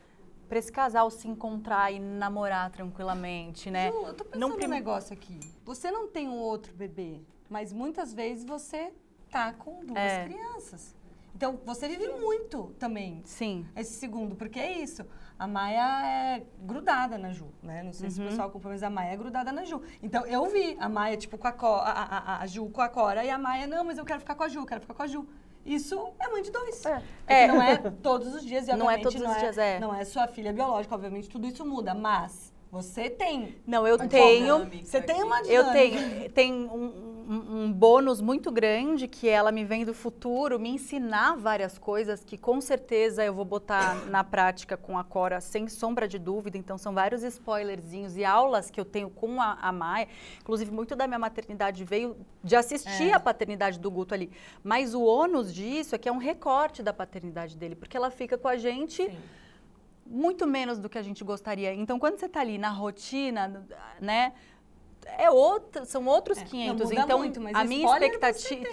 para esse casal se encontrar e namorar tranquilamente, né? Ju, eu tô pensando Num prim- negócio aqui. Você não tem um outro bebê, mas muitas vezes você tá com duas É. crianças. Então, você vive muito também Sim. esse segundo, porque é isso. A Maia é grudada na Ju, né? Não sei se o pessoal acompanha, mas a Maia é grudada na Ju. Então, eu vi a Maia, tipo, com a, Co- a, a, a- Ju com a Cora, e a Maia, não, mas eu quero ficar com a Ju, quero ficar com a Ju. Isso é mãe de dois. É. Porque É. não é todos os dias, e Não é todos os dias, é. Não é sua filha biológica, obviamente tudo isso muda, mas você tem. Não, eu uma tenho. dinâmica Você tem uma Eu dinâmica. tenho, tem um, um- um bônus muito grande que ela me vem do futuro, me ensinar várias coisas que com certeza eu vou botar na prática com a Cora sem sombra de dúvida. Então são vários spoilerzinhos e aulas que eu tenho com a, a Maia. Inclusive, muito da minha maternidade veio de assistir a paternidade do Guto ali. Mas o ônus disso é que é um recorte da paternidade dele, porque ela fica com a gente muito menos do que a gente gostaria. Então, quando você está ali na rotina, né? É outra, são outros 500. muda então, muito, a minha expectativa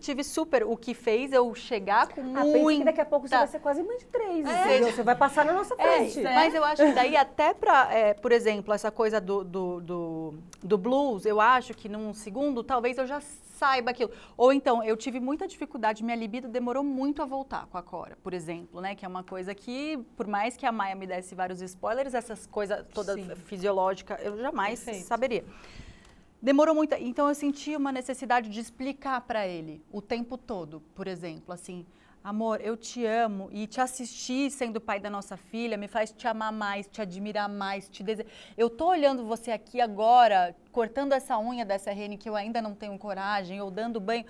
tive super o que fez eu chegar com Ah, muito. que daqui a pouco você vai ser quase mãe de três, entendeu? Você vai passar na nossa É, frente. mas eu acho que daí até para, por exemplo, essa coisa do, do, do, do blues, eu acho que num segundo talvez eu já saiba aquilo. Ou então, eu tive muita dificuldade, minha libido demorou muito a voltar com a Cora, por exemplo, né? Que é uma coisa que, por mais que a Maia me desse vários spoilers, essas coisas toda Sim. fisiológica, eu jamais Perfeito. saberia. Demorou muito, então eu senti uma necessidade de explicar para ele o tempo todo, por exemplo, assim, amor, eu te amo e te assistir sendo pai da nossa filha me faz te amar mais, te admirar mais, te desejar. Eu tô olhando você aqui agora, cortando essa unha dessa rene que eu ainda não tenho coragem, ou dando banho,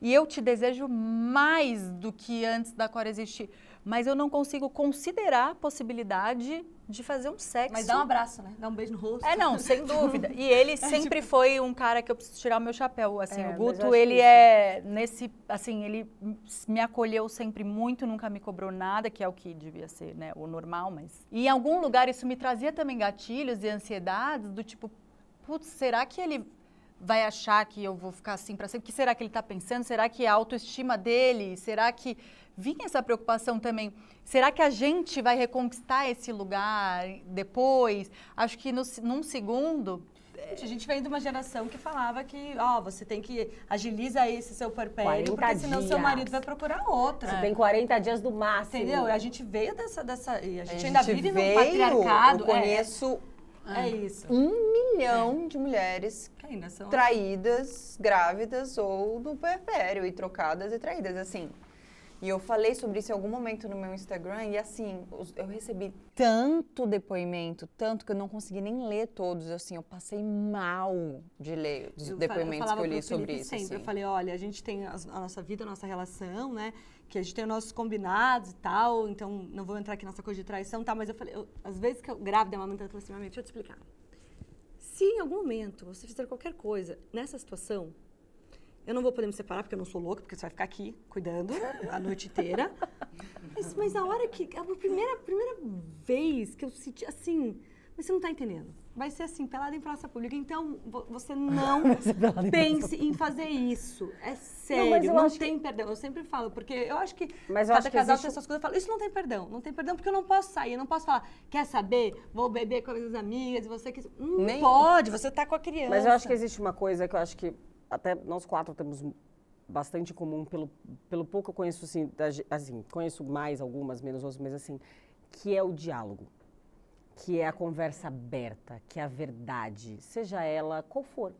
e eu te desejo mais do que antes da Cora existir. Mas eu não consigo considerar a possibilidade de fazer um sexo. Mas dá um abraço, né? Dá um beijo no rosto. É, não, sem dúvida. E ele sempre foi um cara que eu preciso tirar o meu chapéu. Assim, É, o Guto, ele isso. é nesse, assim, ele me acolheu sempre muito, nunca me cobrou nada, que é o que devia ser, né, o normal, mas... E em algum lugar isso me trazia também gatilhos e ansiedades do tipo, putz, será que ele vai achar que eu vou ficar assim para sempre? O que será que ele está pensando? Será que é a autoestima dele? Será que vinha essa preocupação também? Será que a gente vai reconquistar esse lugar depois? Acho que no, num segundo Gente, a gente vem de uma geração que falava que, ó, você tem que agiliza esse seu porpério, 40 porque senão seu dias. marido vai procurar outra. Você tem 40 dias do máximo. Entendeu? A gente veio dessa, dessa e a A gente gente ainda vive veio, no patriarcado. Eu conheço É, é isso. um milhão de mulheres ainda são traídas, grávidas ou no puerpério e trocadas e traídas, assim. E eu falei sobre isso em algum momento no meu Instagram e assim, eu recebi tanto depoimento, tanto que eu não consegui nem ler todos, assim, eu passei mal de ler os Eu depoimentos que falava eu li sobre isso, sempre. assim. Eu falei, olha, a gente tem a nossa vida, a nossa relação, né? Que a gente tem os nossos combinados e tal, então não vou entrar aqui nessa coisa de traição e tal, mas eu falei, eu- às vezes que eu grávida, amamentando, eu falei assim, "Mami, deixa eu te explicar. Se em algum momento você fizer qualquer coisa nessa situação, eu não vou poder me separar, porque eu não sou louca, porque você vai ficar aqui cuidando a noite inteira. Mas, mas a hora que. A primeira, primeira vez que eu senti assim. Mas você não tá entendendo. Vai ser assim, pelada em praça pública. Então, você não pense em fazer isso. É sério, não, não tem que... perdão. Eu sempre falo, porque eu acho que mas eu cada acho casal existe... tem essas coisas. Eu falo, isso não tem perdão. Não tem perdão porque eu não posso sair. Eu não posso falar, quer saber? Vou beber com as minhas amigas. Você que... Não Nem... pode, você tá com a criança. Mas eu acho que existe uma coisa que eu acho que até nós quatro temos bastante comum, pelo, pelo pouco eu conheço, assim, assim, conheço mais algumas, menos outras, mas assim, que é o diálogo que é a conversa aberta, que é a verdade, seja ela qual for.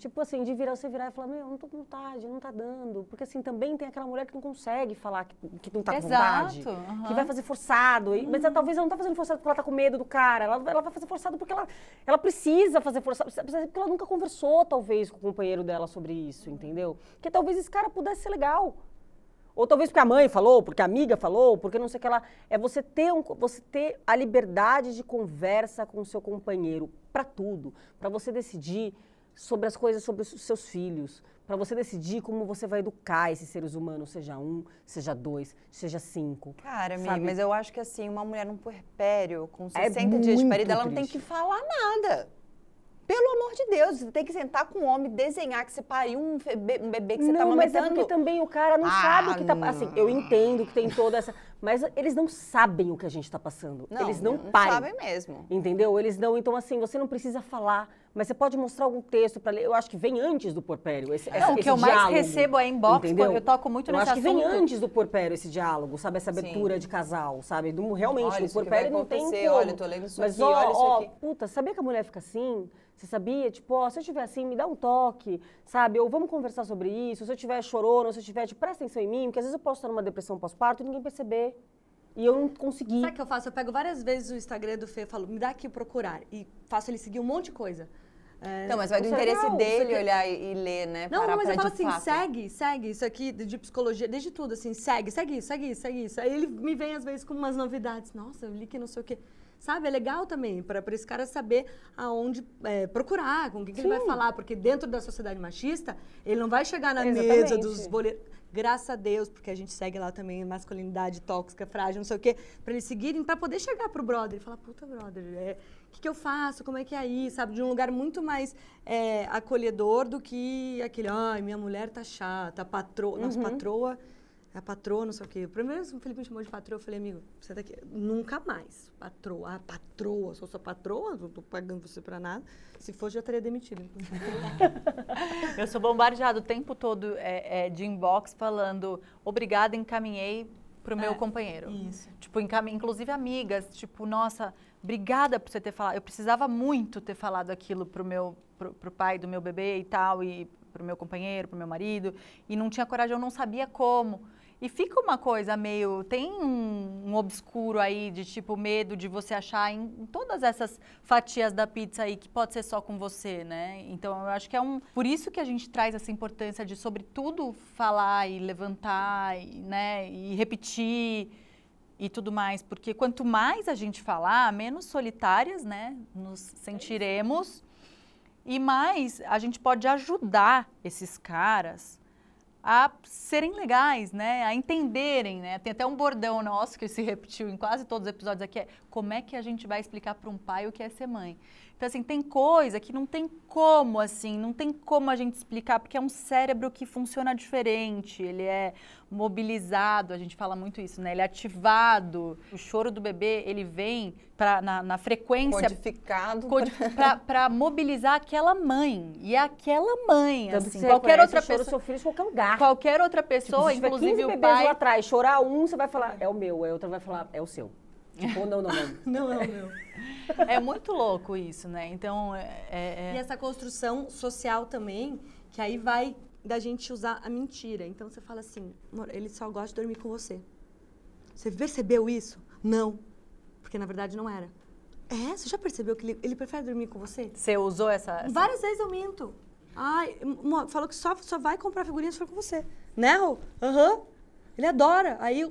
Tipo assim, de virar, você virar e falar, meu, não tô com vontade, não tá dando. Porque assim, também tem aquela mulher que não consegue falar que, que não tá com vontade. Uhum. Que vai fazer forçado. E, mas ela, talvez ela não tá fazendo forçado porque ela tá com medo do cara. Ela, ela vai fazer forçado porque ela, ela precisa fazer forçado. Porque ela nunca conversou, talvez, com o companheiro dela sobre isso, entendeu? Que talvez esse cara pudesse ser legal. Ou talvez porque a mãe falou, porque a amiga falou, porque não sei o que lá. É você ter, um, você ter a liberdade de conversa com o seu companheiro para tudo. Para você decidir sobre as coisas sobre os seus filhos. Para você decidir como você vai educar esses seres humanos, seja um, seja dois, seja cinco. Cara, amiga, mas eu acho que assim, uma mulher num puerpério, com 60 é dias de parida, ela não tem que falar nada. Pelo amor de Deus, você tem que sentar com um homem, desenhar que você pariu um bebê, um bebê que você tá não, tá mas é porque também o cara não ah, sabe o que tá... Assim, eu entendo que tem toda essa... Mas eles não sabem o que a gente tá passando. Não, eles não, não param. sabem mesmo. Entendeu? Eles não... Então, assim, você não precisa falar, mas você pode mostrar algum texto para ler. Eu acho que vem antes do porpério. Esse, não, o que eu diálogo, mais recebo é inbox, entendeu? eu toco muito eu nesse assunto. Eu acho que vem antes do porpério esse diálogo, sabe? Essa abertura Sim. de casal, sabe? Do, realmente, olha, no porpério não tem como. Olha, eu tô lendo isso mas, aqui, ó, olha isso ó, aqui. puta, sabia que a mulher fica assim? Você sabia? Tipo, ó, se eu estiver assim, me dá um toque, sabe? Ou vamos conversar sobre isso. Se eu estiver chorando, se eu estiver, tipo, presta atenção em mim, porque às vezes eu posso estar numa depressão pós-parto e ninguém perceber. E eu não consegui. Sabe o que eu faço? Eu pego várias vezes o Instagram do Fê e falo, me dá aqui procurar. E faço ele seguir um monte de coisa. É, não, mas vai do interesse não, dele olhar e, e, ler, né? Não, não mas eu falo assim, fato. segue, segue isso aqui de psicologia, desde tudo, assim, segue, segue isso, segue isso, segue isso. Aí ele me vem às vezes com umas novidades. Nossa, eu li que não sei o quê. Sabe? É legal também para esse cara saber aonde é, procurar, com quem que ele vai falar. Porque dentro da sociedade machista, ele não vai chegar na Exatamente. mesa dos boletos. Graças a Deus, porque a gente segue lá também masculinidade tóxica, frágil, não sei o quê, para eles seguirem, para poder chegar pro brother e falar: puta, brother, é, o que, que, eu faço? Como é que é aí? Sabe? De um lugar muito mais é, acolhedor do que aquele, ai, minha mulher tá chata, patroa. Uhum. Nossa, patroa é a patroa, não sei o quê. Primeiro o Felipe me chamou de patroa, eu falei, amigo, você tá aqui. Nunca mais. Patroa. Ah, patroa. Sou sua patroa, não tô pagando você pra nada. Se fosse, já teria demitido. eu sou bombardeado o tempo todo é, é, de inbox falando, obrigada, encaminhei pro meu é, companheiro. Isso. Tipo, encam... inclusive amigas, tipo, nossa, obrigada por você ter falado. Eu precisava muito ter falado aquilo pro meu, pro, pro pai do meu bebê e tal, e pro meu companheiro, pro meu marido, e não tinha coragem, eu não sabia como. E fica uma coisa meio. Tem um, um, obscuro aí de tipo medo de você achar em, em, todas essas fatias da pizza aí que pode ser só com você, né? Então eu acho que é um. Por isso que a gente traz essa importância de, sobretudo, falar e levantar, e, né? E repetir e tudo mais. Porque quanto mais a gente falar, menos solitárias, né? Nos sentiremos. E mais a gente pode ajudar esses caras a serem legais, né? A entenderem, né? Tem até um bordão nosso que se repetiu em quase todos os episódios aqui, é como é que a gente vai explicar para um pai o que é ser mãe. Então, assim, tem coisa que não tem como, assim, não tem como a gente explicar, porque é um cérebro que funciona diferente, ele é mobilizado, a gente fala muito isso, né? Ele é ativado. O choro do bebê, ele vem pra, na, na frequência... Codificado. Para mobilizar aquela mãe. E é aquela mãe, Tanto assim. Qualquer outra pessoa... o seu filho em qualquer lugar. Qualquer outra pessoa, tipo, inclusive o pai... lá atrás, chorar um, você vai falar, é o meu. A outra vai falar, é o seu. Tipo, não, não, não. não, não, não. É muito louco isso, né? Então, é, é... E essa construção social também, que aí vai da gente usar a mentira. Então, você fala assim, ele só gosta de dormir com você. Você percebeu isso? Não. Porque, na verdade, não era. É? Você já percebeu que ele, ele prefere dormir com você? Você usou essa... essa... Várias vezes eu minto. Ai, falou que só, só vai comprar figurinhas se for com você. Né, Aham. Uhum. Ele adora. Aí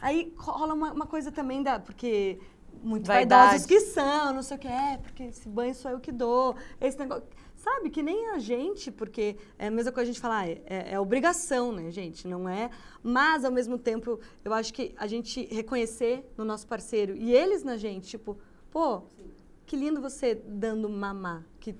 Aí rola uma, uma coisa também da. Porque muito Vaidade. vaidosos que são, não sei o que é, porque esse banho sou eu que dou. Esse negócio. Sabe, que nem a gente, porque é a mesma coisa a gente falar, é, é, é, obrigação, né, gente? Não é. Mas, ao mesmo tempo, eu acho que a gente reconhecer no nosso parceiro e eles na gente, tipo, pô, que lindo você dando mamar. Que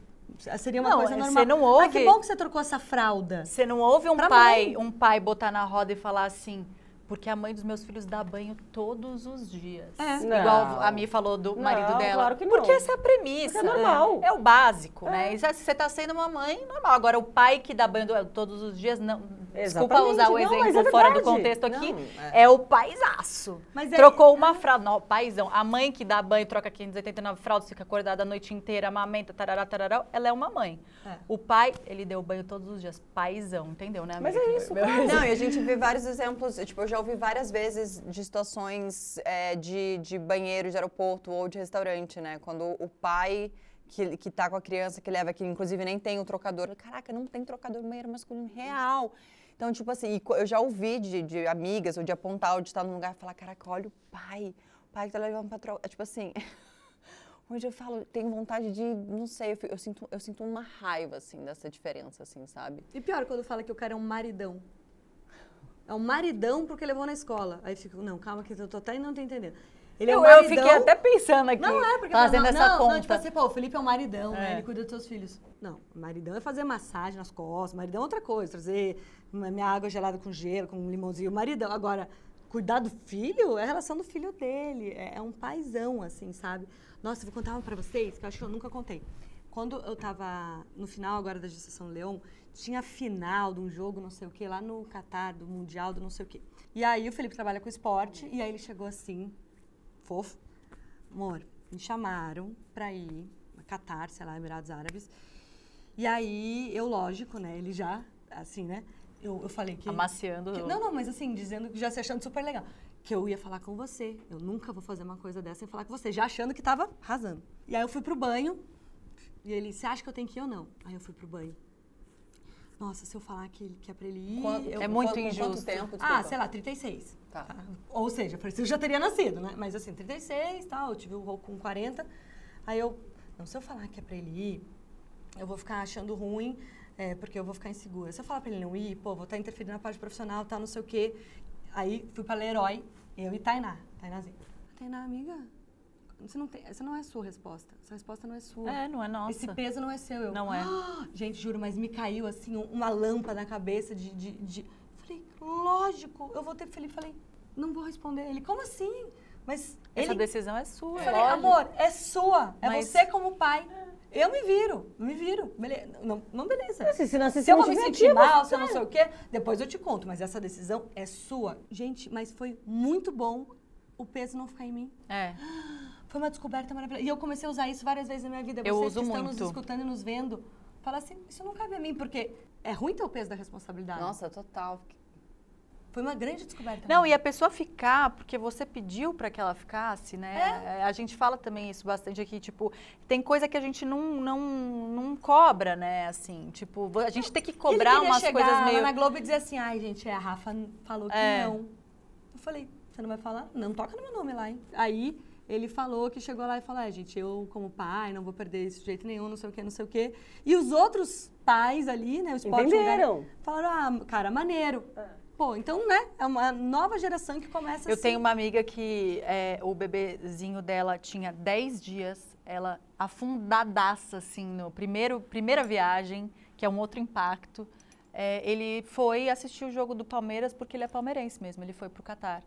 seria uma Não, coisa é, normal. você não ouve- Ah, que bom que você trocou essa fralda. Você não ouve um Pra pai, mãe. um pai botar na roda e falar assim, porque a mãe dos meus filhos dá banho todos os dias. É. Não. Igual a Mi falou do marido Não, dela. claro que não. Porque essa é a premissa. Porque é normal. É, o básico, né? E se você tá sendo uma mãe, normal. Agora, o pai que dá banho do- todos os dias, não. Desculpa usar o Não, exemplo é fora do contexto aqui. Não, é. o paisaço. Mas é- Trocou uma fralda. Não, paizão. A mãe que dá banho, troca 589 fraldas, fica acordada a noite inteira, amamenta, tarará, tarará, ela é uma mãe. É. O pai, ele deu banho todos os dias. Paizão, entendeu, né, amiga? Mas é isso. Não, e a gente vê vários exemplos, tipo, eu já ouvi várias vezes de situações é, de, de banheiro de aeroporto ou de restaurante, né? Quando o pai que, que tá com a criança, que leva, que inclusive nem tem o trocador, caraca, não tem trocador no banheiro masculino real. Então, tipo assim, eu já ouvi de, de amigas ou de apontar ou de estar num lugar e falar, caraca, olha o pai, o pai que tá levando pra trocar. Tipo assim, onde eu falo, tenho vontade de, não sei, eu, fi- eu sinto, eu sinto uma raiva, assim, dessa diferença, assim, sabe? E pior, quando fala que o cara é um maridão. É um maridão porque levou na escola. Aí fica, não, calma que eu tô até não tô entendendo. Ele é Eu, um eu maridão. fiquei até pensando aqui, Não é, porque fazendo não, essa não, conta. Não, tipo assim, pô, o Felipe é um maridão, né? É. Ele cuida dos seus filhos. Não, maridão é fazer massagem nas costas, maridão é outra coisa, trazer minha água gelada com gelo, com limãozinho. Maridão, agora, cuidar do filho é a relação do filho dele. É, é um paizão, assim, sabe? Nossa, eu vou contar uma pra vocês, que eu acho que eu nunca contei. Quando eu tava no final agora da gestação Leão, tinha final de um jogo, não sei o quê, lá no Catar, do Mundial, do não sei o quê. E aí o Felipe trabalha com esporte, e aí ele chegou assim, fofo. Amor, me chamaram pra ir Catar, sei lá, Emirados Árabes. E aí, eu, lógico, né? Ele já, assim, né? Eu, eu falei que. Amaciando. que- não, não, mas assim, dizendo que já se achando super legal. Que eu ia falar com você. Eu nunca vou fazer uma coisa dessa sem falar com você, já achando que tava arrasando. E aí eu fui pro banho. E ele, você acha que eu tenho que ir ou não? Aí eu fui pro banho. Nossa, se eu falar que, que é pra ele ir. Quanto- eu- É muito quanto- injusto. Quanto tempo? ah, sei lá, 36. Tá. Ou seja, parecia que eu já teria nascido, né? Mas assim, 36 e tal, eu tive o rolo com 40. Aí eu, não, se eu falar que é pra ele ir, eu vou ficar achando ruim, é, porque eu vou ficar insegura. Se eu falar pra ele não ir, pô, vou estar interferindo na parte profissional, tá, não sei o quê. Aí fui pra Leroy, eu e Tainá, Tainazinha. Tainá, amiga, você não tem, essa não é a sua resposta. Essa resposta não é sua. É, não é nossa. Esse peso não é seu. Eu, Não é. "Ah!" gente, juro, mas me caiu assim um- uma lâmpada na cabeça de, de, de- Falei, lógico, eu vou ter Felipe. Falei, não vou responder. Ele, como assim? Mas Essa ele. decisão é sua. Eu falei, lógico. amor, é sua. É Mas- você como pai. Eu me viro, me viro. Beleza. Não, não beleza. Assim, se não, se Se eu não vou me sentir aqui, mal, se eu não sei o quê, depois eu te conto. Mas essa decisão é sua. Gente, mas foi muito bom o peso não ficar em mim. É. Foi uma descoberta maravilhosa. E eu comecei a usar isso várias vezes na minha vida. Eu Vocês uso que estão muito. nos escutando e nos vendo, fala assim, isso não cabe a mim, porque é ruim ter o peso da responsabilidade. Nossa, total. Foi uma grande descoberta. Não, e a pessoa ficar porque você pediu para que ela ficasse, né? É, A gente fala também isso bastante aqui, tipo, tem coisa que a gente não, não, não cobra, né? Assim, tipo, a gente tem que cobrar umas coisas lá meio. na Globo e dizer assim, ai, gente, a Rafa falou que É. não. Eu falei, você não vai falar? Não toca no meu nome lá, hein? Aí ele falou que chegou lá e falou, ai, gente, eu como pai não vou perder isso de jeito nenhum, não sei o quê, não sei o quê. E os outros pais ali, né, o esporte Entenderam. lugar, falaram, ah, cara, maneiro. Pô, então, né, é uma nova geração que começa Eu assim. tenho uma amiga que é, o bebezinho dela tinha 10 dias, ela afundadaça, assim, no primeiro, primeira viagem, que é um outro impacto. É, ele foi assistir o jogo do Palmeiras porque ele é palmeirense mesmo, ele foi pro Catar.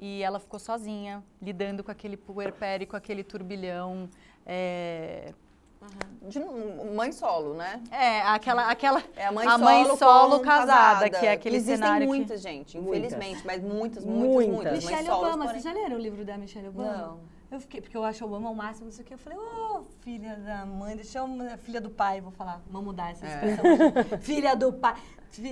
E ela ficou sozinha, lidando com aquele puerpério, com aquele turbilhão. É, De novo, mãe solo, né? é, aquela, aquela É a mãe a solo, mãe solo com casada, que é aquele Existem cenário que- muitas, gente, Muitas. infelizmente, mas muitas, muitas, Muitas. muitas. mães Michelle Obama, porém- vocês já leram o livro da Michelle Obama? Não. Eu fiquei, porque eu acho Obama ao máximo, não sei o quê. Eu falei, ô, filha da mãe, deixa eu, filha do pai, vou falar, vamos mudar essa É. expressão. filha do pai.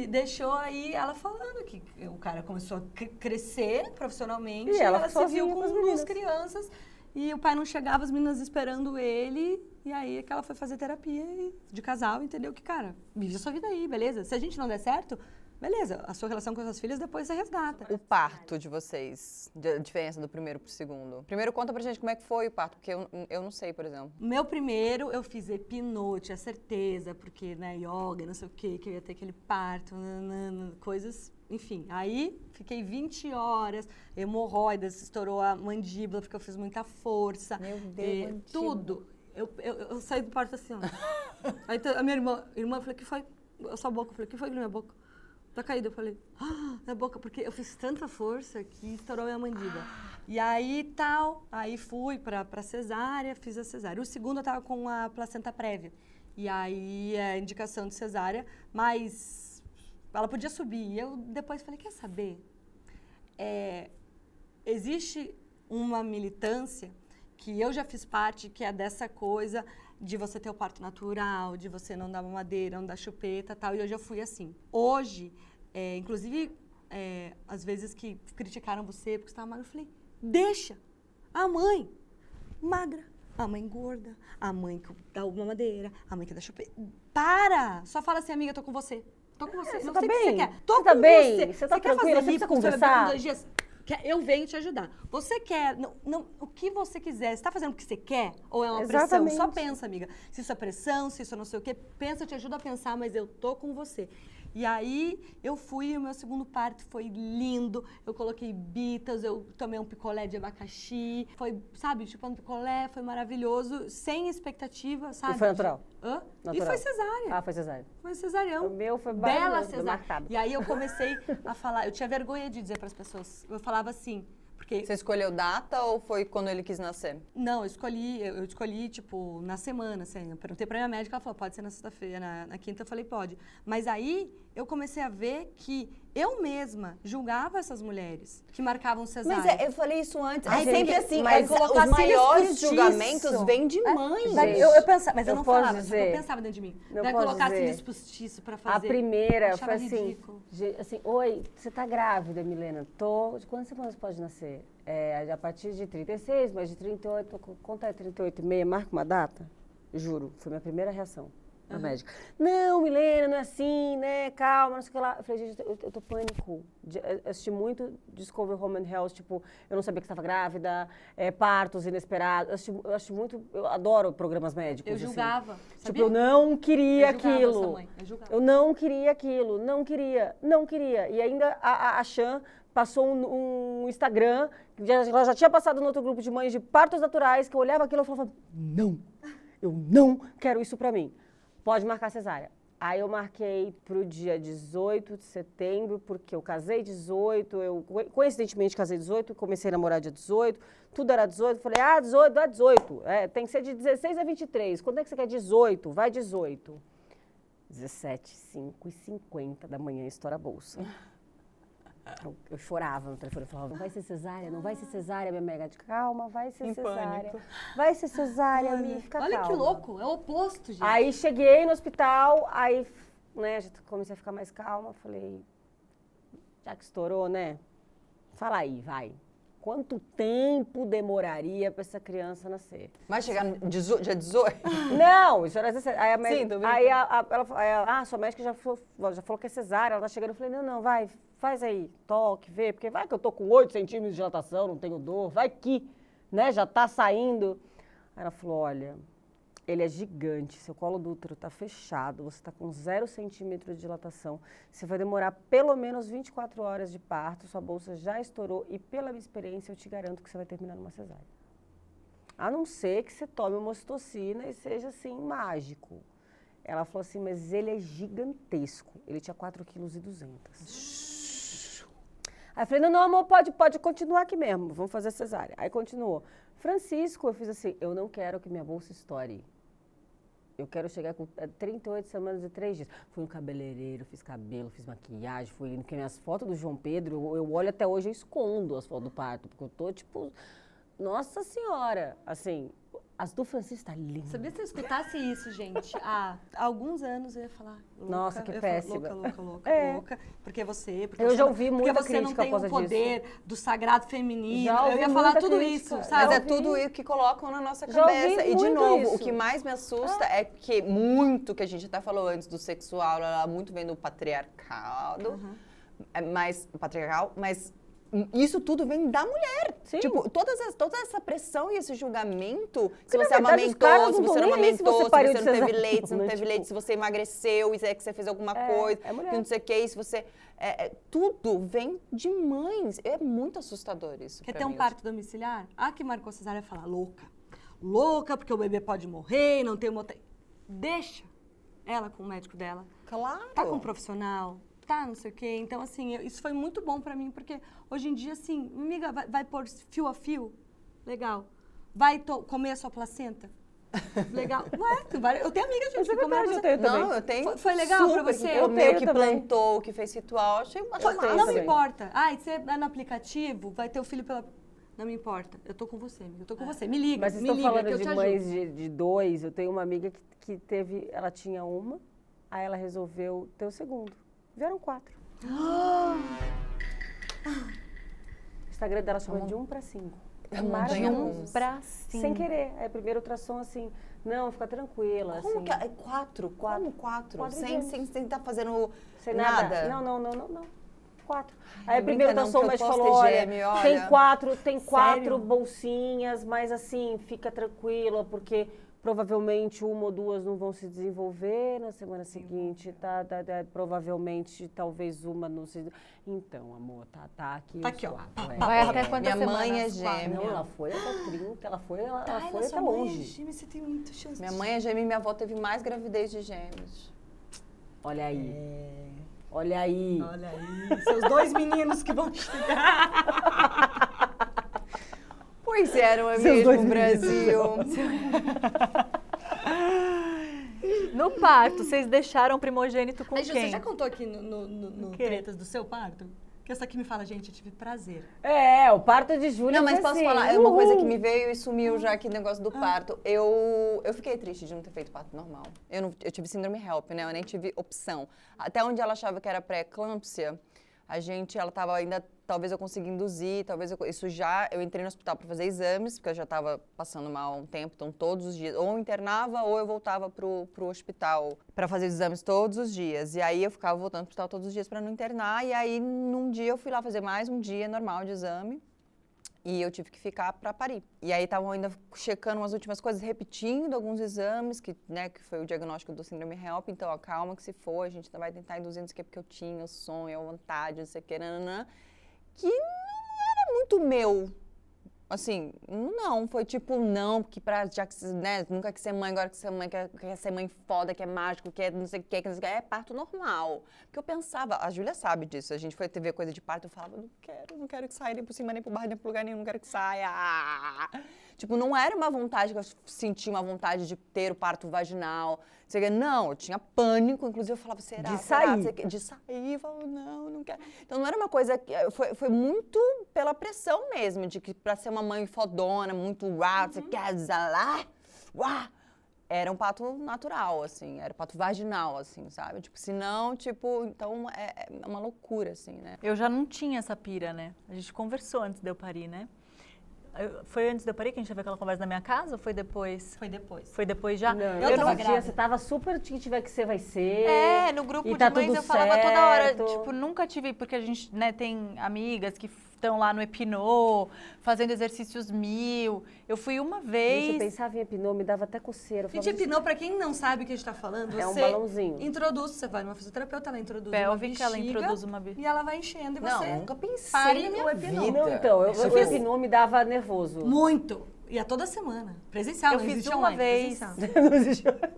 Deixou aí ela falando que o cara começou a cre- crescer profissionalmente. E ela ela, se viu com com as duas crianças. E o pai não chegava, as meninas esperando ele. E aí é que ela foi fazer terapia de casal, entendeu? Que, cara, vive a sua vida aí, beleza? Se a gente não der certo, beleza. A sua relação com as suas filhas depois você resgata. O parto de vocês, a diferença do primeiro pro segundo. Primeiro conta pra gente como é que foi o parto, porque eu, eu não sei, por exemplo. Meu primeiro, eu fiz epino, tinha certeza, porque, né, yoga, não sei o quê, que eu ia ter aquele parto, nanana, coisas, enfim. Aí, fiquei 20 horas, hemorroidas, estourou a mandíbula, porque eu fiz muita força. Meu Deus. Tudo. Eu, eu, eu saí do parto assim, ó. Aí a minha irmã, irmã falou, que foi? A sua boca. Eu falei, que foi minha boca? Tá caída. Eu falei, ah, na boca, porque eu fiz tanta força que estourou minha mandíbula. E aí, tal, aí fui pra, pra cesárea, fiz a cesárea. O segundo eu tava com a placenta prévia. E aí, é indicação de cesárea, mas ela podia subir. E eu depois falei, quer saber? É, existe uma militância que eu já fiz parte, que é dessa coisa de você ter o parto natural, de você não dar mamadeira, não dar chupeta tal, e hoje eu fui assim. Hoje, é, inclusive, é, às vezes que criticaram você porque você estava magra, eu falei, deixa a mãe magra, a mãe gorda, a mãe que dá mamadeira, a mãe que dá chupeta. Para! Só fala assim, amiga, tô com você. Tô com você. Você não tá o que bem? você quer. Tô Você com tá bem? você. Você tá quer tranquila? fazer Você lipo conversar? dois dias? Quer- Eu venho te ajudar. Você quer, não, não, o que você quiser. Você tá fazendo o que você quer? Ou é uma Exatamente. pressão? Só pensa, amiga. Se isso é pressão, se isso é não sei o quê, pensa, eu te ajudo a pensar, mas eu tô com você. E aí eu fui, o meu segundo parto foi lindo. Eu coloquei bitas, eu tomei um picolé de abacaxi. Foi, sabe, chupando picolé, foi maravilhoso, sem expectativa, sabe? foi natural? Hã? E Natural. foi cesárea. Ah, foi cesárea. Foi cesarião. O meu foi Bela cesárea. E aí eu comecei a falar, eu tinha vergonha de dizer para as pessoas. Eu falava assim, porque Você escolheu data ou foi quando ele quis nascer? não, eu escolhi, eu eu escolhi, tipo, na semana, assim. Eu perguntei pra minha médica, ela falou, pode ser na sexta-feira, na, na quinta, eu falei, pode. Mas aí eu comecei a ver que eu mesma julgava essas mulheres que marcavam cesárea. Mas é, eu falei isso antes. É sempre gente, assim, mas mas colocar os maiores cílios julgamentos vêm de mãe. Daí gente, eu, eu pensava, mas eu, eu não falava, dizer- eu pensava dentro de mim. não Daí colocar dizer. cílios postiços pra fazer. A primeira foi assim, assim, oi, você tá grávida, Milena? Tô. De quantas semanas pode nascer? É, a partir de 36, mas de 38, co- conta é 38 e meia, marca uma data? Juro, foi minha primeira reação na médica. Não, Milena, não é assim, né? Calma, não sei o que lá. Eu falei, gente, eu, eu tô pânico. De- eu assisti muito Discovery Home and Health, tipo, eu não sabia que estava grávida, é, partos inesperados. Eu assisti, eu assisti muito, eu adoro programas médicos. Eu assim. julgava. Tipo, sabia? eu não queria Eu aquilo. eu. Eu não queria aquilo, não queria, não queria. E ainda a, a, a Chan passou um, um Instagram, que já, ela já tinha passado no outro grupo de mães de partos naturais, que eu olhava aquilo e falava, não, eu não quero isso pra mim. Pode marcar cesárea. Aí eu marquei pro dia 18 de setembro, porque eu casei 18, eu co- coincidentemente casei 18, comecei a namorar dia 18, tudo era 18, falei, ah, 18, dá 18, é, tem que ser de 16 a 23, quando é que você quer 18? Vai 18. 17, 5 e 50 da manhã, estoura a bolsa. Eu, eu chorava no telefone, eu falava, não vai ser cesárea, não vai ser cesárea, minha mega. Calma, vai ser Em cesárea. pânico. Vai ser cesárea, Mi, fica Olha calma. que louco, é o oposto, gente. Aí cheguei no hospital, aí, né, já comecei a ficar mais calma, falei, já que estourou, né? Fala aí, vai. Quanto tempo demoraria para essa criança nascer? Vai chegar no dezo- dia 18? Não, isso era cesárea. Aí a, Sim, médica, brincando. aí a, a- ela, aí a- ah, sua médica já falou, já falou que é cesárea, ela tá chegando. Eu falei, não, não, vai, faz aí, toque, vê, porque vai que eu tô com 8 centímetros de dilatação, não tenho dor, vai que, né, já tá saindo. Aí ela falou, olha, ele é gigante, seu colo do útero tá fechado, você tá com 0 centímetro de dilatação, você vai demorar pelo menos 24 horas de parto, sua bolsa já estourou e pela minha experiência eu te garanto que você vai terminar numa cesárea. A não ser que você tome uma ocitocina e seja assim, mágico. Ela falou assim, mas ele é gigantesco. Ele tinha 4,2 kg. Aí eu falei, não, não, amor, pode, pode continuar aqui mesmo, vamos fazer cesárea. Aí continuou. Francisco, eu fiz assim, eu não quero que minha bolsa estoure. Eu quero chegar com eh, 38 semanas e 3 dias. Fui no cabeleireiro, fiz cabelo, fiz maquiagem, fui indo, porque minhas fotos do João Pedro, eu, eu olho até hoje, eu escondo as fotos do parto, porque eu tô, tipo, nossa senhora, assim, as do Francisco tá lindas. Sabia se eu escutasse isso, gente, há alguns anos eu ia falar. Louca, Nossa, que péssima. Louca, louca, louca, É. louca. Porque você. Porque Eu você já não- ouvi Porque muita você não crítica tem por o causa poder do sagrado feminino. Já eu ia falar tudo crítica. isso, sabe? Mas é tudo isso que colocam na nossa Já ouvi cabeça. E, de novo, isso. o que mais me assusta é que muito que a gente até falou antes do sexual, ela muito vem do patriarcado, é mais patriarcal, mas isso tudo vem da mulher. Sim. Tipo, todas as- toda essa pressão e esse julgamento, se na você verdade, os caras amamentou, se você não nem aí se amamentou, você se você não teve leite, se não né? teve Tipo- leite, se você emagreceu, se é que você fez alguma É, coisa, é não sei o que, se você... é, é, tudo vem de mães. É muito assustador isso Quer ter um parto domiciliar? Ah, que marcou cesárea fala, louca. louca, porque o bebê pode morrer, não tem uma. Deixa ela com o médico dela. Claro. Tá com um profissional, tá não sei o quê. Então, assim, eu- isso foi muito bom pra mim, porque hoje em dia, assim, amiga, vai, vai pôr fio a fio? Legal. Vai to- comer a sua placenta? Legal. Ué, tu vai- eu tenho amigas, gente, é que comeram verdade, eu placenta. tenho Não, eu tenho. Foi- foi legal pra super você? Que Eu comeu, tenho que também. plantou, que fez ritual. Achei uma Foi-. Não me também. importa. Ai, você é no aplicativo, vai ter o filho pela. Não me importa. Eu tô com você, amiga. Eu tô com você. Me liga. Mas me estão liga, que falando eu de te mães ajudo. de, de dois. Eu tenho uma amiga que, que teve, ela tinha uma, aí ela resolveu ter o segundo. Vieram quatro. O Instagram dela chama de um para cinco. É maravilhoso. russa. Pra sim. Sem querer. Aí primeiro ultrassom assim, não, fica tranquila. Como assim, que é? Quatro? Quatro. Como quatro? Quatro sem, sem, sem estar fazendo Sem nada? nada. Não, não, não, não, não. Quatro. Ai, Aí primeiro ultrassom, posso falou, olha, gêmeo, tem quatro, tem quatro Sério? bolsinhas, mas assim, fica tranquila, porque provavelmente uma ou duas não vão se desenvolver na semana seguinte, tá, tá, tá, provavelmente talvez uma não se... Então, amor, tá, tá aqui Tá aqui, ó. quatro, é. Vai até quantas Minha mãe é gêmea. Não, ela foi até 30, ela foi, ela, ela foi até é longe. gêmea, Você tem muita chance. Minha mãe é gêmea e minha avó teve mais gravidez de gêmeos. Olha aí, olha aí. Olha aí, seus dois meninos que vão chegar. Pois é, não é Seus dois mesmo, Brasil? No parto, vocês deixaram o primogênito com Aí, quem? você já contou aqui no, no, no- no? Tretas do seu parto? Que essa aqui me fala, gente, eu tive prazer. É, o parto de Júlia Não, mas posso assim, falar, é uma coisa que me veio e sumiu já aqui, negócio do parto. Eu, eu fiquei triste de não ter feito parto normal. Eu, não, eu tive síndrome HELP, né? Eu nem tive opção. Até onde ela achava que era pré-eclâmpsia, a gente, ela tava ainda, talvez eu consiga induzir, talvez eu, isso já, eu entrei no hospital para fazer exames, porque eu já estava passando mal há um tempo, então todos os dias, ou internava ou eu voltava pro, pro hospital para fazer os exames todos os dias. E aí eu ficava voltando pro hospital todos os dias para não internar, e aí num dia eu fui lá fazer mais um dia normal de exame. E eu tive que ficar para parir. E aí estavam ainda checando umas últimas coisas, repetindo alguns exames, que, né, que foi o diagnóstico do síndrome HELP. Então, ó, calma que se for, a gente vai tentar induzir, não sei o que, porque eu tinha o sonho, a vontade, não sei o que, nananã, que não era muito meu. Assim, não, foi tipo, não, porque pra, já que, né, nunca quis ser mãe, agora que ser mãe, quer, quer ser mãe foda, que é mágico, que é não sei o que, que não sei o que, é parto normal. Porque eu pensava, a Júlia sabe disso, a gente foi ver coisa de parto, eu falava, não quero, não quero que saia nem por cima, nem por baixo, nem por lugar nenhum, não quero que saia. Tipo, não era uma vontade que eu sentia uma vontade de ter o parto vaginal. Não, eu tinha pânico, inclusive eu falava, será? De será? sair. Que- De sair, eu falava, não, não quero. Então não era uma coisa que. Foi, foi muito pela pressão mesmo, de que pra ser uma mãe fodona, muito uau, você quer lá, uau. Era um pato natural, assim, era um pato vaginal, assim, sabe? Tipo, se não, tipo, então é, é uma loucura, assim, né? Eu já não tinha essa pira, né? A gente conversou antes de eu parir, né? Eu- foi antes de eu parir que a gente teve aquela conversa na minha casa ou foi depois? Foi depois. Foi depois já? Não, Eu eu tava não tinha, você tava super, que tiver que ser, vai ser. É, no grupo e de tá mães tudo eu falava toda hora, certo. tipo, nunca tive, porque a gente, né, tem amigas que estão lá no Epinô, fazendo exercícios mil. Eu fui uma vez. Gente, eu pensava em epinô, me dava até coceira. Eu Gente, falava, epinou, pra quem não sabe o que a gente tá falando, É um balãozinho. introduz, você vai numa fisioterapeuta, ela introduz Pélvica, uma ela bexiga introduz uma be- E ela vai enchendo e Não, você nunca pensei o epinô. vida. Não, então, eu, Isso o epinô me dava nervoso. Muito. E a toda semana. Presencial, Eu não fiz uma online, vez.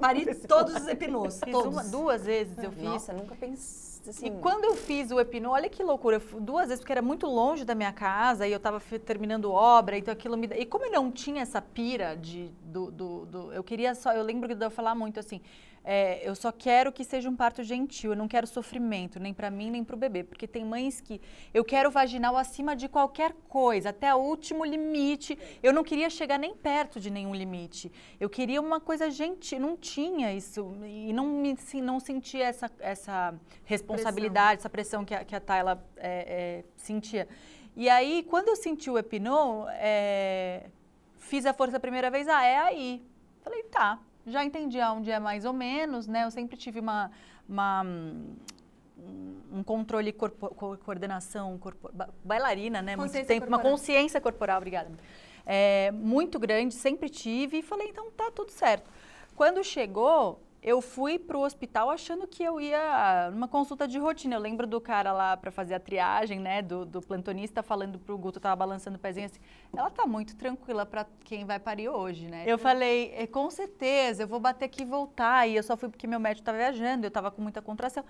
Pari todos os epinôs, Fiz todos. uma, duas vezes eu fiz. Nossa, nunca pensei assim. E quando eu fiz o Epinô, olha que loucura, duas vezes, porque era muito longe da minha casa e eu estava terminando obra, então aquilo me... E como eu não tinha essa pira de, do, do, do- Eu queria só... Eu lembro de eu falar muito assim, é, eu só quero que seja um parto gentil, eu não quero sofrimento, nem para mim, nem para o bebê, porque tem mães que... Eu quero vaginal acima de qualquer coisa, até o último limite. Eu não queria chegar nem perto de nenhum limite. Eu queria uma coisa gentil, não tinha isso, e não, me, não sentia essa, essa responsabilidade, essa pressão que a, que a Tayla é, é, sentia. E aí, quando eu senti o Epinon, é, fiz a força a primeira vez, ah, é aí. Falei, tá, já entendi aonde é mais ou menos, né? Eu sempre tive uma, uma, um controle, corpo, co- coordenação, corpo, ba- bailarina, né? Muito tempo, uma corporal. consciência corporal, obrigada. É, muito grande, sempre tive, e falei, então tá tudo certo. Quando chegou, eu fui pro hospital achando que eu ia numa consulta de rotina. Eu lembro do cara lá para fazer a triagem, né, do, do plantonista falando pro Guto, tava balançando o pezinho assim, ela tá muito tranquila para quem vai parir hoje, né? Eu falei, é, com certeza, eu vou bater aqui e voltar. E eu só fui porque meu médico tava viajando, eu tava com muita contração.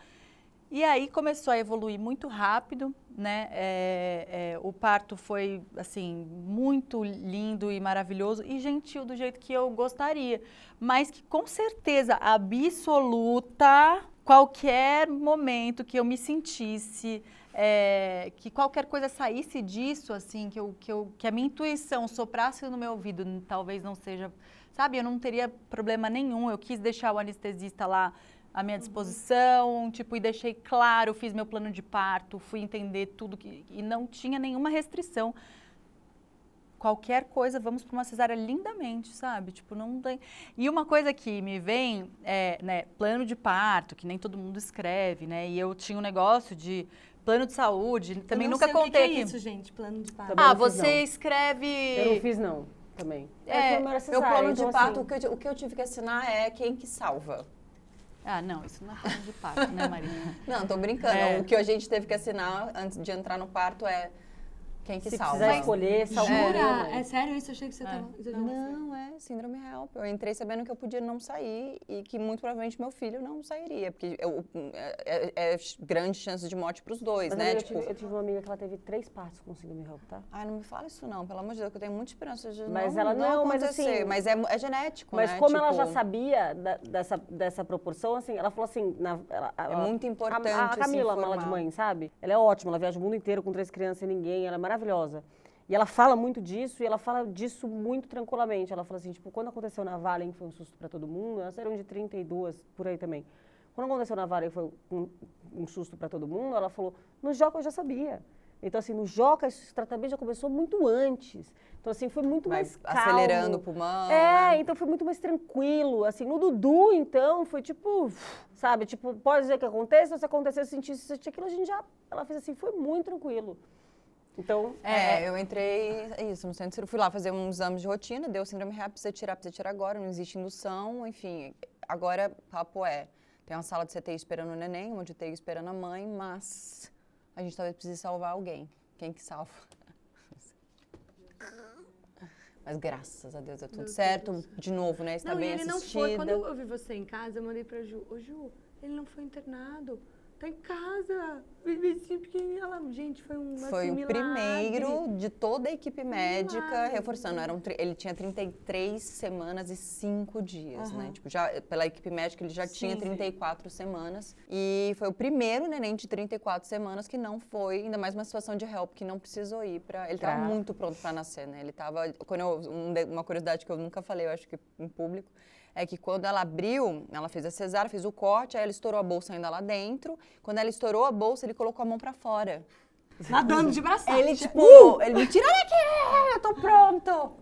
E aí começou a evoluir muito rápido, né? É, é, o parto foi assim muito lindo e maravilhoso e gentil do jeito que eu gostaria, mas que com certeza absoluta qualquer momento que eu me sentisse é, que qualquer coisa saísse disso, assim, que, eu, que, eu, que a minha intuição soprasse no meu ouvido, talvez não seja, sabe, eu não teria problema nenhum. Eu quis deixar o anestesista lá à minha disposição, tipo, e deixei claro, fiz meu plano de parto, fui entender tudo que, e não tinha nenhuma restrição. Qualquer coisa, vamos para uma cesárea lindamente, sabe? Tipo, não tem. E uma coisa que me vem é, né, plano de parto, que nem todo mundo escreve, né? E eu tinha um negócio de plano de saúde, também nunca contei. O que, que é isso, gente? Plano de parto. ah, você fiz, escreve. Eu não fiz, não, também. É, é meu plano então, de parto, assim... o, que eu, o que eu tive que assinar é quem que salva. Ah, não, isso não é plano de parto, né, Marina? não, tô brincando. É. O que a gente teve que assinar antes de entrar no parto é quem que Se salva. Se escolher, salva. Jura? É sério isso? Eu achei que você é. tava... Não, é síndrome HELP. Eu entrei sabendo que eu podia não sair e que muito provavelmente meu filho não sairia. Porque eu, é, é, é grande chance de morte pros dois, Mas né? Eu, tipo... tive, eu tive uma amiga que ela teve três partos com síndrome HELP, tá? Ai, não me fala isso não. Pelo amor de Deus, que eu tenho muita esperança de mas não, ela não, não mas assim... Mas é, é genético, Mas né? como tipo... ela já sabia da, dessa, dessa proporção, assim, ela falou assim... Na, ela, é muito importante A, a Camila, a mala de mãe, sabe? Ela é ótima, ela viaja o mundo inteiro com três crianças e ninguém, ela é maravilhosa. E ela fala muito disso e ela fala disso muito tranquilamente. Ela fala assim, tipo, quando aconteceu na Vale, que foi um susto para todo mundo, elas eram de 32 por aí também. Quando aconteceu na Vale, foi um, um susto para todo mundo, ela falou, no Joca eu já sabia. Então, assim, no Joca, esse tratamento já começou muito antes. Então, assim, foi muito mais calmo. Acelerando o pulmão. É, né? então foi muito mais tranquilo. Assim, no Dudu, então, foi tipo, sabe? Tipo, pode dizer que aconteça, se acontecer, se sentir, se sentir aquilo, a gente já... Ela fez assim, foi muito tranquilo. Então, é, é, eu entrei, isso, no centro, fui lá fazer uns exames de rotina, deu síndrome REA, precisa tirar, precisa tirar agora, não existe indução, enfim. Agora, papo é, tem uma sala de CTI esperando o neném, uma de UTI esperando a mãe, mas a gente talvez precise salvar alguém. Quem que salva? Mas graças a Deus é tudo Meu certo. Deus. De novo, né? Está não, bem e ele assistida. não foi. Quando eu vi você em casa, eu mandei pra Ju. Ô, Ju, ele não foi internado tá em casa, bebezinho pequenininho. Ela, gente, foi um Foi assim, o primeiro de toda a equipe médica, milagre. reforçando. Eram, ele tinha 33 semanas e 5 dias, uhum. né? Tipo, já, pela equipe médica, ele já sim, tinha 34 sim. semanas. E foi o primeiro neném de 34 semanas que não foi, ainda mais uma situação de help, que não precisou ir para Ele estava muito pronto para nascer, né? Ele estava... Quando eu, um, uma curiosidade que eu nunca falei, eu acho que em público, é que quando ela abriu, ela fez a cesárea, fez o corte, aí ela estourou a bolsa ainda lá dentro. Quando ela estourou a bolsa, ele colocou a mão para fora. Nadando de braçada. Ele, tipo, uh! ele me tira daqui, eu tô pronto.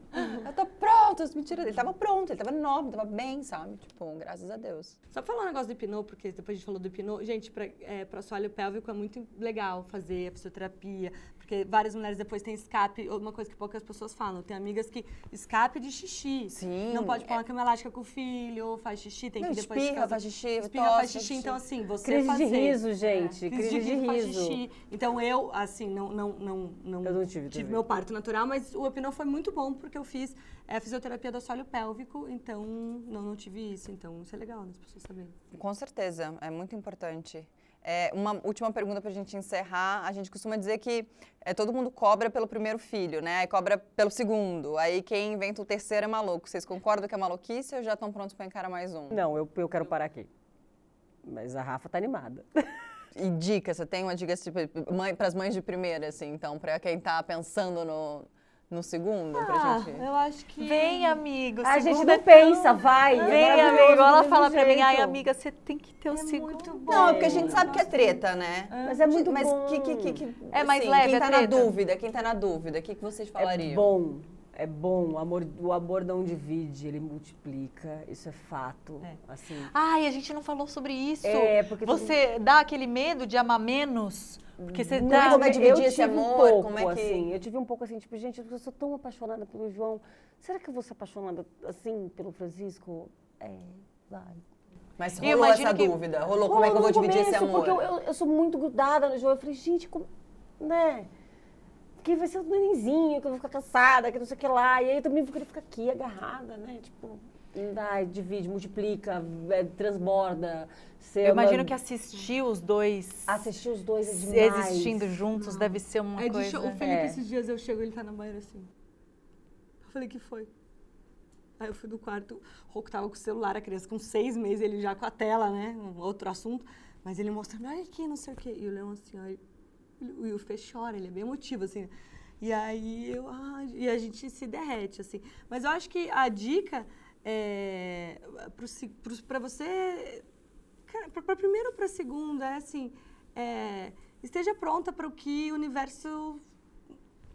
Eu tô pronto, me tira. Ele tava pronto, ele tava enorme, tava bem, sabe? Tipo, graças a Deus. Só pra falar um negócio do hipnô, porque depois a gente falou do hipnô. Gente, pra, é, pra assoalho pélvico é muito legal fazer a fisioterapia, porque várias mulheres depois têm escape, uma coisa que poucas pessoas falam. Tem amigas que escape de xixi. Sim. Não pode pôr é... uma cama elástica com o filho, faz xixi, tem não, que depois... Espirra, faz xixi, Espirra, tosse, faz xixi. Então, assim, você Crise fazer... de riso, gente. É. Crise, Crise de, riso. Faz xixi. Então, eu, assim, não, não, não, não, eu não tive, tive meu parto natural, mas o hipnô foi muito bom, porque eu fiz é, a fisioterapia do assoalho pélvico, então não, não tive isso. Então, isso é legal, né, as pessoas saberem. Com certeza, é muito importante. É, uma última pergunta para a gente encerrar. A gente costuma dizer que é, todo mundo cobra pelo primeiro filho, né? Aí cobra pelo segundo. Aí quem inventa o terceiro é maluco. Vocês concordam que é maluquice ou já estão prontos para encarar mais um? Não, eu, eu quero parar aqui. Mas a Rafa tá animada. E dica, você tem uma dica tipo, para as mães de primeira, assim, então, para quem está pensando no, no segundo ah, pra gente? Eu acho que. Vem, amigo. A gente não é pensa, vai. Vem, é amigo. Ela fala pra mim, ai, amiga, você tem que ter o é segundo. Muito bom. Não, porque a gente sabe que é treta, né? Mas é muito mas bom. Que, que, que, é mais assim, leve, Quem tá na dúvida, quem tá na dúvida, o que, que vocês falariam? É bom. É bom, o amor, o amor não divide, ele multiplica, isso é fato. É. Assim. Ai, a gente não falou sobre isso. É, porque você dá aquele medo de amar menos? Porque você tá... Como é dividir esse amor? Um pouco, como é que... assim, eu tive um pouco assim, tipo, gente, eu sou tão apaixonada pelo João. Será que eu vou ser apaixonada assim pelo Francisco? É, vai. Mas eu rolou essa que- dúvida. Rolou como é que eu vou dividir esse começo, amor. Porque eu, eu, eu sou muito grudada no João. Eu falei, gente, como, né? Que vai ser o nenenzinho, que eu vou ficar cansada, que não sei o que lá. E aí eu também vou querer ficar aqui, agarrada, né? Tipo, não dá, divide, multiplica, é, transborda. Eu imagino que assistir os dois Assistir os dois é demais. existindo juntos deve ser uma É de coisa... O Felipe, É. esses dias eu chego, ele tá na banheira assim. Eu falei, que foi? Aí eu fui do quarto, o Rocco tava com o celular, a criança com seis meses, ele já com a tela, né? Um outro assunto. Mas ele mostrando, olha aqui, não sei o quê. E o Leão assim, ó, e e o Fê chora, ele é bem emotivo, assim. E aí eu, ah, e a gente se derrete, assim. Mas eu acho que a dica é para você para primeiro para segundo é assim é, esteja pronta para o que o universo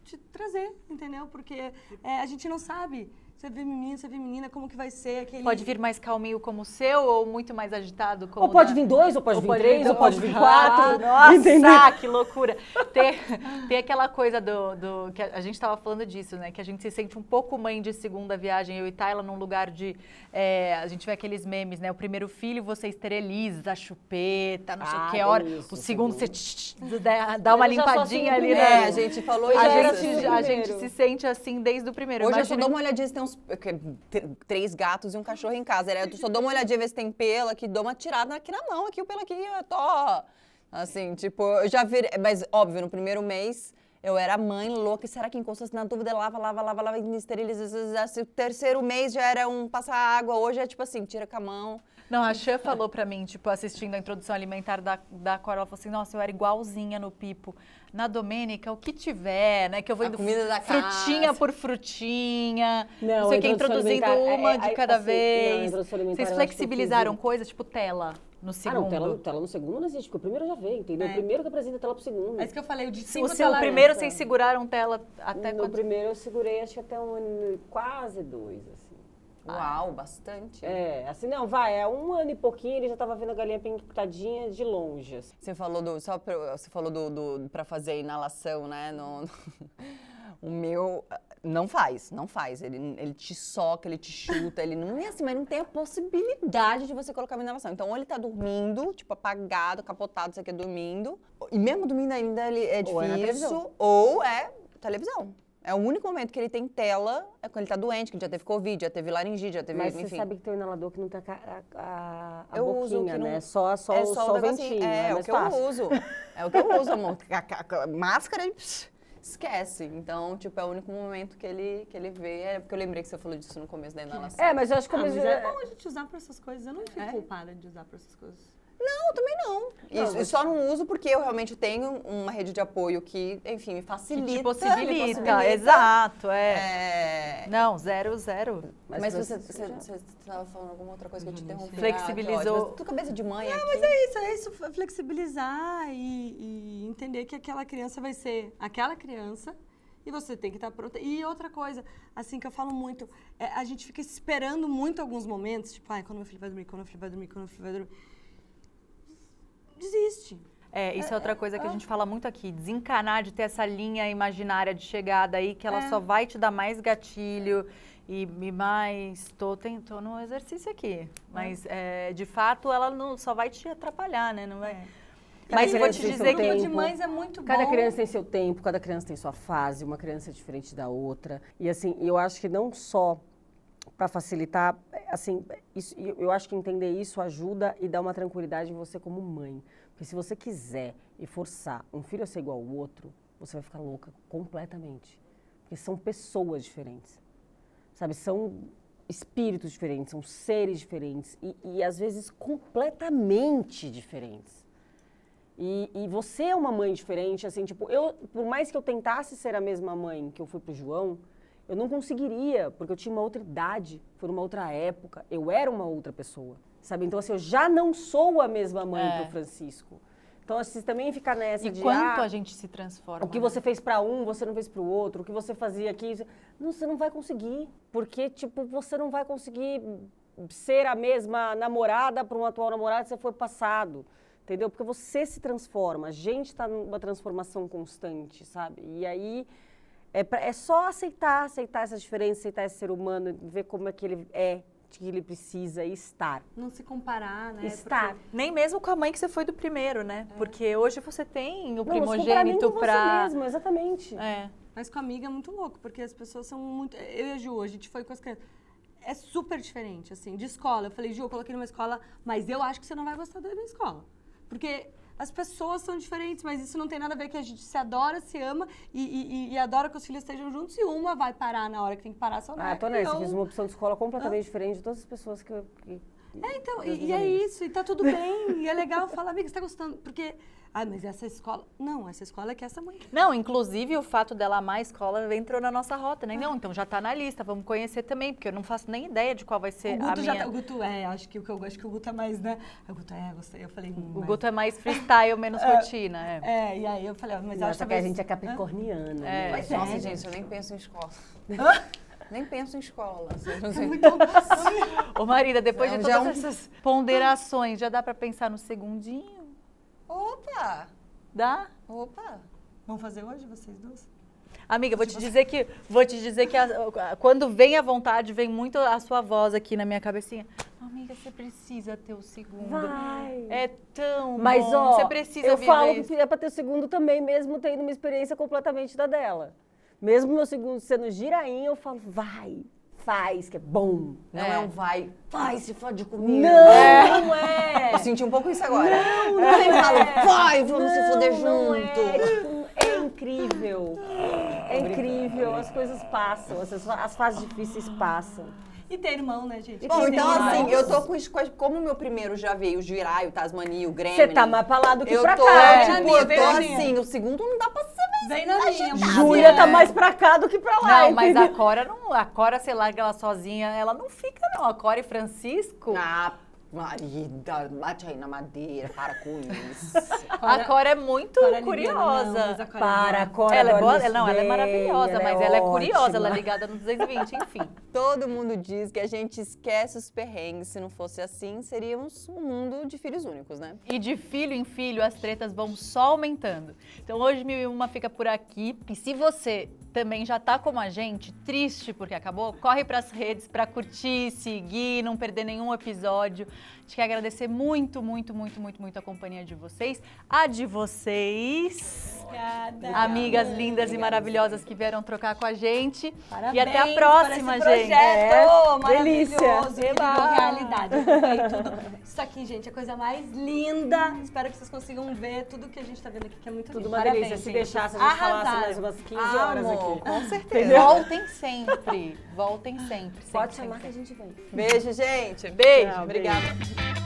te trazer entendeu? Porque é, a gente não sabe você vê menino você vê menina como que vai ser aquele Pode vir mais calminho como o seu ou muito mais agitado como Ou pode da- vir dois, ou pode Ou vir pode três, vir ou pode vir quatro. Ah, nossa, entendeu? que loucura. Tem, tem aquela coisa do, do- que a, a gente estava falando disso, né? Que a gente se sente um pouco mãe de segunda viagem, eu e Tayla, num lugar de. é, a gente vê aqueles memes, né? O primeiro filho você esteriliza, a chupeta, não sei Ah, o que tem hora. isso, o segundo você tch, tch, dá, dá uma limpadinha assim ali, primeiro. É, né? a gente falou A isso. já era gente, assim a gente se sente assim desde o primeiro. Hoje eu só Imagina- dou uma olhadinha se tem uns três gatos e um cachorro em casa. Eu só dou uma olhadinha ver se tem pelo aqui, dou uma tirada aqui na mão, aqui o pelo aqui, eu tô. Assim, tipo, eu já vi. Mas, óbvio, no primeiro mês eu era mãe louca. E será que encosta na dúvida? Lava, lava, lava, lava, esteriliza. O terceiro mês já era um passar água. Hoje é tipo assim, tira com a mão. Não, a Xan falou pra mim, tipo, assistindo a introdução alimentar da, da Cora, ela falou assim, nossa, eu era igualzinha no Pipo. Na Domênica, o que tiver, né? Que eu vou A indo comida da frutinha casa. por frutinha, Não, não sei o a que, introduzindo uma é- de é- cada assim, não, a vez. alimentar, Vocês eu flexibilizaram coisas, tipo tela, no Ah, segundo. não, tela, tela no segundo não existe, porque o primeiro já veio, entendeu? É. O primeiro que apresenta tela pro segundo. é isso que eu falei o de o cima seu tá lá- primeiro, vocês seguraram tela até no quando... primeiro eu segurei acho que até um ano, quase dois, assim. Uau, bastante. É, assim, não, vai, é um ano e pouquinho ele já tava vendo a galinha pintadinha de longe, assim. Você falou do. Só pra, você falou do, do para fazer inalação, né? No, o meu não faz, não faz. Ele, ele te soca, ele te chuta, ele não é assim, mas não tem a possibilidade de você colocar uma inalação. Então, ou ele tá dormindo, tipo, apagado, capotado, isso aqui dormindo. E mesmo dormindo ainda ele é Ou é difícil. televisão. ou é televisão. É o único momento que ele tem tela, é quando ele tá doente, que já teve Covid, já teve laringite, já teve, Mas enfim. você sabe que tem um inalador que não tem a, ca- a, a, a Eu uso boquinha, não- né? Só, só, é só, só o o negocinho. ventinho, É, é, é o que fácil. eu uso. É o que eu uso, amor. Máscara e psh, esquece. Então, tipo, é o único momento que ele, que ele vê. É porque eu lembrei que você falou disso no começo da inalação. É, mas eu acho que Ah, mas é bom a gente usar para essas coisas. Eu não fico É? culpada de usar para essas coisas. Não, também não. E Não, e só não uso porque eu realmente tenho uma rede de apoio que, enfim, me Que facilita. te me possibilita, possibilita. exato, é. É, Não, zero, zero. Mas, Mas você, estava falando alguma outra coisa que eu te interrompi. Flexibilizou. Ah, que ótimo. Mas tu cabeça de mãe aqui. Mas é isso, é isso, f- flexibilizar e, e entender que aquela criança vai ser aquela criança e você tem que estar pronta. E outra coisa, assim, que eu falo muito, é, a gente fica esperando muito alguns momentos, tipo, ai, quando meu filho vai dormir, quando meu filho vai dormir, quando meu filho vai dormir. Desiste. É, isso é outra coisa que a gente fala muito aqui. Desencanar de ter essa linha imaginária de chegada aí, que ela É. só vai te dar mais gatilho e, e mais. Tô, tem, tô no exercício aqui. Mas, é, de fato, ela não, só vai te atrapalhar, né? Não vai. É. Mas Cada vou te dizer que. Grupo de mães é muito Cada bom. criança tem seu tempo, cada criança tem sua fase, uma criança é diferente da outra. E assim, eu acho que não só para facilitar, assim, isso, eu eu acho que entender isso ajuda e dá uma tranquilidade em você como mãe. Porque se você quiser e forçar um filho a ser igual ao outro, você vai ficar louca completamente. Porque são pessoas diferentes. Sabe, são espíritos diferentes, são seres diferentes e, e às vezes completamente diferentes. E, e você é uma mãe diferente, assim, tipo, eu, por mais que eu tentasse ser a mesma mãe que eu fui pro João, eu não conseguiria, porque eu tinha uma outra idade, foi uma outra época, eu era uma outra pessoa, sabe? Então, assim, eu já não sou a mesma mãe É. pro Francisco. Então, assim, também ficar nessa E de, quanto ah, a gente se transforma. o que né? você fez pra um, você não fez pro outro. O que você fazia aqui, não, você não vai conseguir, porque tipo você não vai conseguir ser a mesma namorada para um atual namorado que você foi passado, entendeu? Porque você se transforma. A gente está numa transformação constante, sabe? E aí é, pra- é só aceitar, aceitar essa diferença, aceitar esse ser humano, ver como é que ele é, que ele precisa estar. Não se comparar, né? Estar. Porque... Nem mesmo com a mãe que você foi do primeiro, né? É. Porque hoje você tem o Não, primogênito para pra. mesmo, exatamente. É. Mas com a amiga é muito louco, porque as pessoas são muito. Eu e a Ju, a gente foi com as crianças. É super diferente, assim, de escola. Eu falei, Ju, eu coloquei numa escola, mas eu acho que você não vai gostar da minha escola. Porque as pessoas são diferentes, mas isso não tem nada a ver que a gente se adora, se ama e, e- e adora que os filhos estejam juntos e uma vai parar na hora que tem que parar, só não Ah, tô nessa. eu- Fiz uma opção de escola completamente diferente de todas as pessoas que eu. que- É, então, e, e é isso, e tá tudo bem, e é legal falar, amiga, você tá gostando? Porque, ah, mas essa escola. Não, essa escola é que essa mãe. Não, inclusive o fato dela amar a escola entrou na nossa rota, né? Não, então já tá na lista, vamos conhecer também, porque eu não faço nem ideia de qual vai ser O a Guto já minha. tá. O Guto é, acho que o que eu gosto que o Guto é mais, né? O Guto é, gostei. Eu falei, hum, O mas- Guto é mais freestyle, menos rotina, é. É, e aí eu falei, mas eu Não, acho que a gente é capricorniana. É. né? Mas, é, nossa, gente, eu nem penso em escola. Nem penso em escola. assim, Ô, Marida, depois Não, de já todas é um- essas ponderações, já dá pra pensar no segundinho? Opa! Dá? Opa! Vamos fazer hoje, vocês duas? Amiga, vou te dizer que vou te dizer que a- a- quando vem a vontade, vem muito a sua voz aqui na minha cabecinha. Amiga, você precisa ter o segundo. Vai. É tão Mas, bom. ó, você precisa eu viver falo isso. que é pra ter o segundo também, mesmo tendo uma experiência completamente da dela. Mesmo meu segundo sendo girainha, eu falo, vai, faz, que é bom. Não é, É. um vai, vai, se fode comigo. Não, não é. Eu senti um pouco isso agora. Não, não. Eu falo, vai, vamos se foder Não, não junto. É, tipo, é incrível. É incrível, as coisas passam, as, as fases difíceis passam. E ter irmão, né, gente? Bom, então mais. assim, eu tô com, as- como o meu primeiro já veio o Jirai, o Tasmania, o Grêmio. Você tá mais pra lá do que eu pra tô, cá. tipo, Na eu tô assim, o segundo não dá pra ser mais. Vem na minha. Júlia tá mais pra cá do que pra lá. Não, mas a entendeu? Cora não. A Cora, você larga ela sozinha, ela não fica, não. A Cora e Francisco. Ah, marida, bate aí na madeira, para com isso. a Cora é muito Cora não, curiosa. a Cora Para, é. Cora. ela é boa, não, ela é maravilhosa, ela mas é ela é curiosa, ela é ligada no 220, enfim. Todo mundo diz que a gente esquece os perrengues. Se não fosse assim, seríamos um mundo de filhos únicos, né? E de filho em filho, as tretas vão só aumentando. Então hoje Mil e Uma fica por aqui. E se você também já tá como a gente, triste porque acabou, corre pras redes pra curtir, seguir, não perder nenhum episódio. A gente quer agradecer muito, muito, muito, muito, muito a companhia de vocês. A de vocês. Obrigada. Amigas lindas e maravilhosas que vieram trocar com a gente. Parabéns e até a próxima, gente. projeto É, maravilhoso, delícia. que virou realidade. Tudo. Isso aqui, gente, é a coisa mais linda. Espero que vocês consigam ver tudo que a gente tá vendo aqui, que é muito Tudo lindo. uma Parabéns, delícia. Se gente. deixasse, a gente falasse Arrasaram. mais umas 15 horas Amo, aqui. com certeza. Voltem sempre. Voltem sempre. sempre, Pode sempre, chamar que a sempre. gente vem. Beijo, gente. Beijo. Tchau, Obrigada. Thank you.